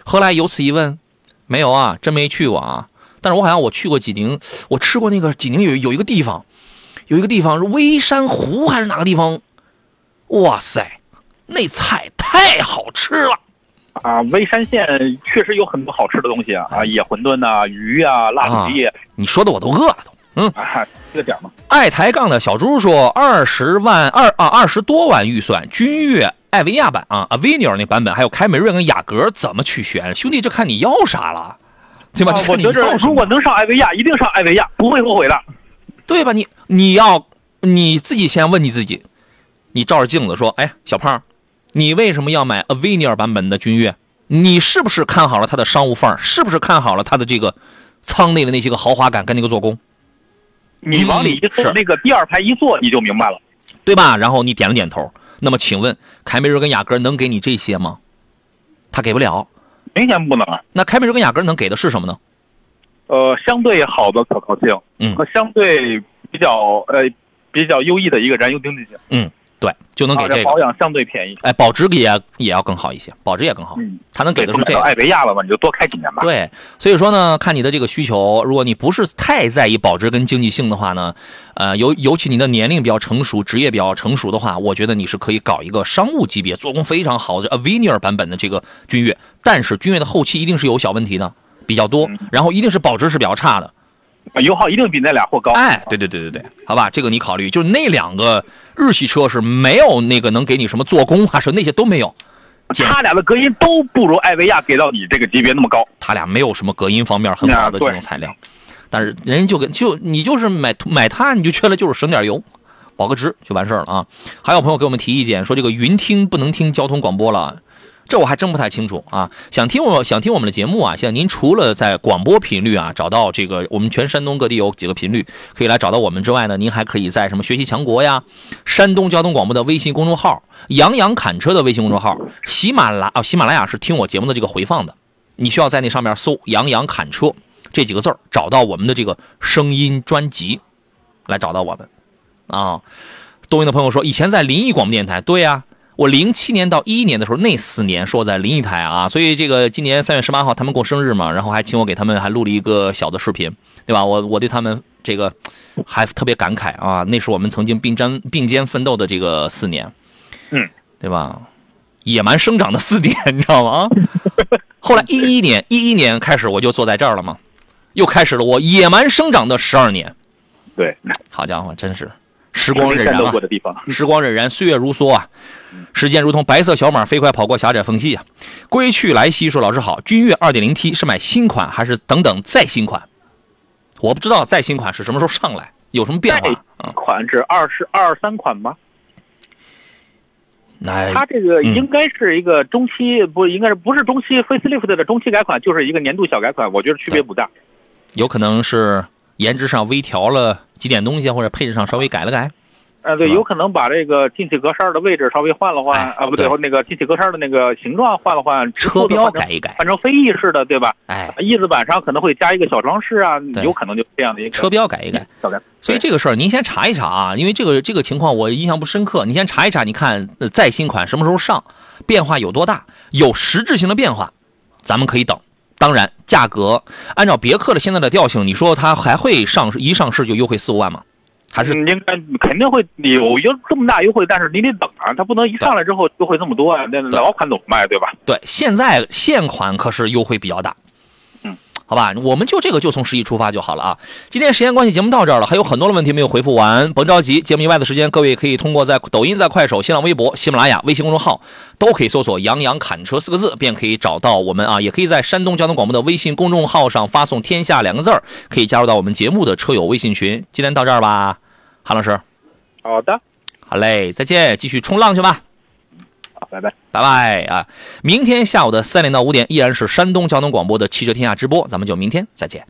何来有此一问？没有啊，真没去过啊。但是我好像我去过济宁，我吃过那个济宁有有一个地方，有一个地方是微山湖还是哪个地方？哇塞，那菜太好吃了！
啊，微山县确实有很多好吃的东西啊，啊，野馄饨呐、鱼啊、辣子鸡
你说的我都饿了都。嗯，
啊，这个点儿嘛。
爱抬杠的小猪说，二十万二啊二十多万预算，君越、艾维亚版啊，Avenir 那版本，还有凯美瑞跟雅阁，怎么去选？兄弟，这看你要啥了，对吧？你
我觉得
要什么
如果能上艾维亚，一定上艾维亚，不会后悔的。
对吧？你你要你自己先问你自己，你照着镜子说，哎，小胖，你为什么要买 Avenir 版本的君越？你是不是看好了它的商务范儿？是不是看好了它的这个舱内的那些个豪华感跟那个做工？
你往里一坐，那个第二排一坐，你就明白了。
对吧？然后你点了点头。那么请问，凯美瑞跟雅阁能给你这些吗？他给不了。
明显不能啊。
那凯美瑞跟雅阁能给的是什么呢？
呃，相对好的可靠性，
嗯
和相对比较呃比较优异的一个燃油经济性，
嗯，对，就能给
啊
这个。
保养相对便宜。
哎，保值也也要更好一些，保值也更好。
嗯，
他能给的是这个。
艾维亚了嘛，你就多开几年吧。
对，所以说呢，看你的这个需求，如果你不是太在意保值跟经济性的话呢，呃，尤尤其你的年龄比较成熟，职业比较成熟的话，我觉得你是可以搞一个商务级别、做工非常好的 Avenir 版本的这个君越，但是君越的后期一定是有小问题的，比较多
嗯，
然后一定是保值是比较差的。
啊油耗一定比那俩货高。
哎，对对对对对，好吧，这个你考虑，就是那两个日系车是没有那个能给你什么做工啊，什么那些都没有，简
它俩的隔音都不如艾维亚给到你这个级别那么高。
它俩没有什么隔音方面很好的这种材料，但是人家就跟就你就是买买它，你就缺了就是省点油，保个值就完事儿了啊。还有朋友给我们提意见说这个云听不能听交通广播了。这我还真不太清楚啊！想听我想听我们的节目啊，现在您除了在广播频率啊找到这个我们全山东各地有几个频率可以来找到我们之外呢，您还可以在什么学习强国呀、山东交通广播的微信公众号、杨洋侃车的微信公众号、喜马拉啊喜马拉雅是听我节目的这个回放的，你需要在那上面搜“杨洋侃车”这几个字儿，找到我们的这个声音专辑，来找到我们啊。东营的朋友说，以前在临沂广播电台，对呀、我零七年到一一年的时候，那四年是我在临沂台啊，所以这个今年三月十八号他们过生日嘛，然后还请我给他们还录了一个小的视频，对吧？我我对他们这个还特别感慨啊，那是我们曾经并肩并肩奋斗的这个四年，
嗯，
对吧？野蛮生长的四年，你知道吗？啊，后来一一年一一年开始我就坐在这儿了嘛，又开始了我野蛮生长的十二年，
对，
好家伙，真是时光荏苒啊！
的地方。
时光荏苒，岁月如梭啊！时间如同白色小马飞快跑过狭窄缝隙啊！归去来兮说：“老师好，君越 2.0T 是买新款还是等等再新款？我不知道再新款是什么时候上来，有什么变化啊？
款是二十二三款吗？
哎，
它这个
嗯
应该是一个中期，不应该是不是中期 facelift 的中期改款，就是一个年度小改款，我觉得区别不大。
有可能是颜值上微调了几点东西，或者配置上稍微改了改。
呃，对，有可能把这个进气格栅的位置稍微换了换，
哎
啊，不对
对，
那个进气格栅的那个形状换了换，
车标改一改，
换成飞翼式的，对吧？
哎，
翼子板上可能会加一个小装饰啊，有可能就这样的一个
车标改一改。所以这个事儿您先查一查啊，因为这个这个情况我印象不深刻，你先查一查，你看呃再新款什么时候上，变化有多大，有实质性的变化，咱们可以等。当然，价格按照别克的现在的调性，你说它还会上市一上市就优惠四五万吗？还是
嗯应该肯定会有有这么大优惠，但是你得等啊，它不能一上来之后优惠这么多啊，那老款怎么卖，对吧？
对，现在现款可是优惠比较大。
嗯，
好吧，我们就这个就从十一出发就好了啊。今天时间关系，节目到这儿了，还有很多的问题没有回复完，甭着急。节目以外的时间，各位可以通过在抖音、在快手、新浪微博、喜马拉雅、微信公众号都可以搜索“杨洋侃车”四个字，便可以找到我们啊。也可以在山东交通广播的微信公众号上发送“天下”两个字儿，可以加入到我们节目的车友微信群。今天到这儿吧，韩老师，
好的，
好嘞，再见，继续冲浪去吧。
拜拜。
拜拜啊！明天下午的三点到五点依然是山东交通广播的汽车天下直播，咱们就明天再见。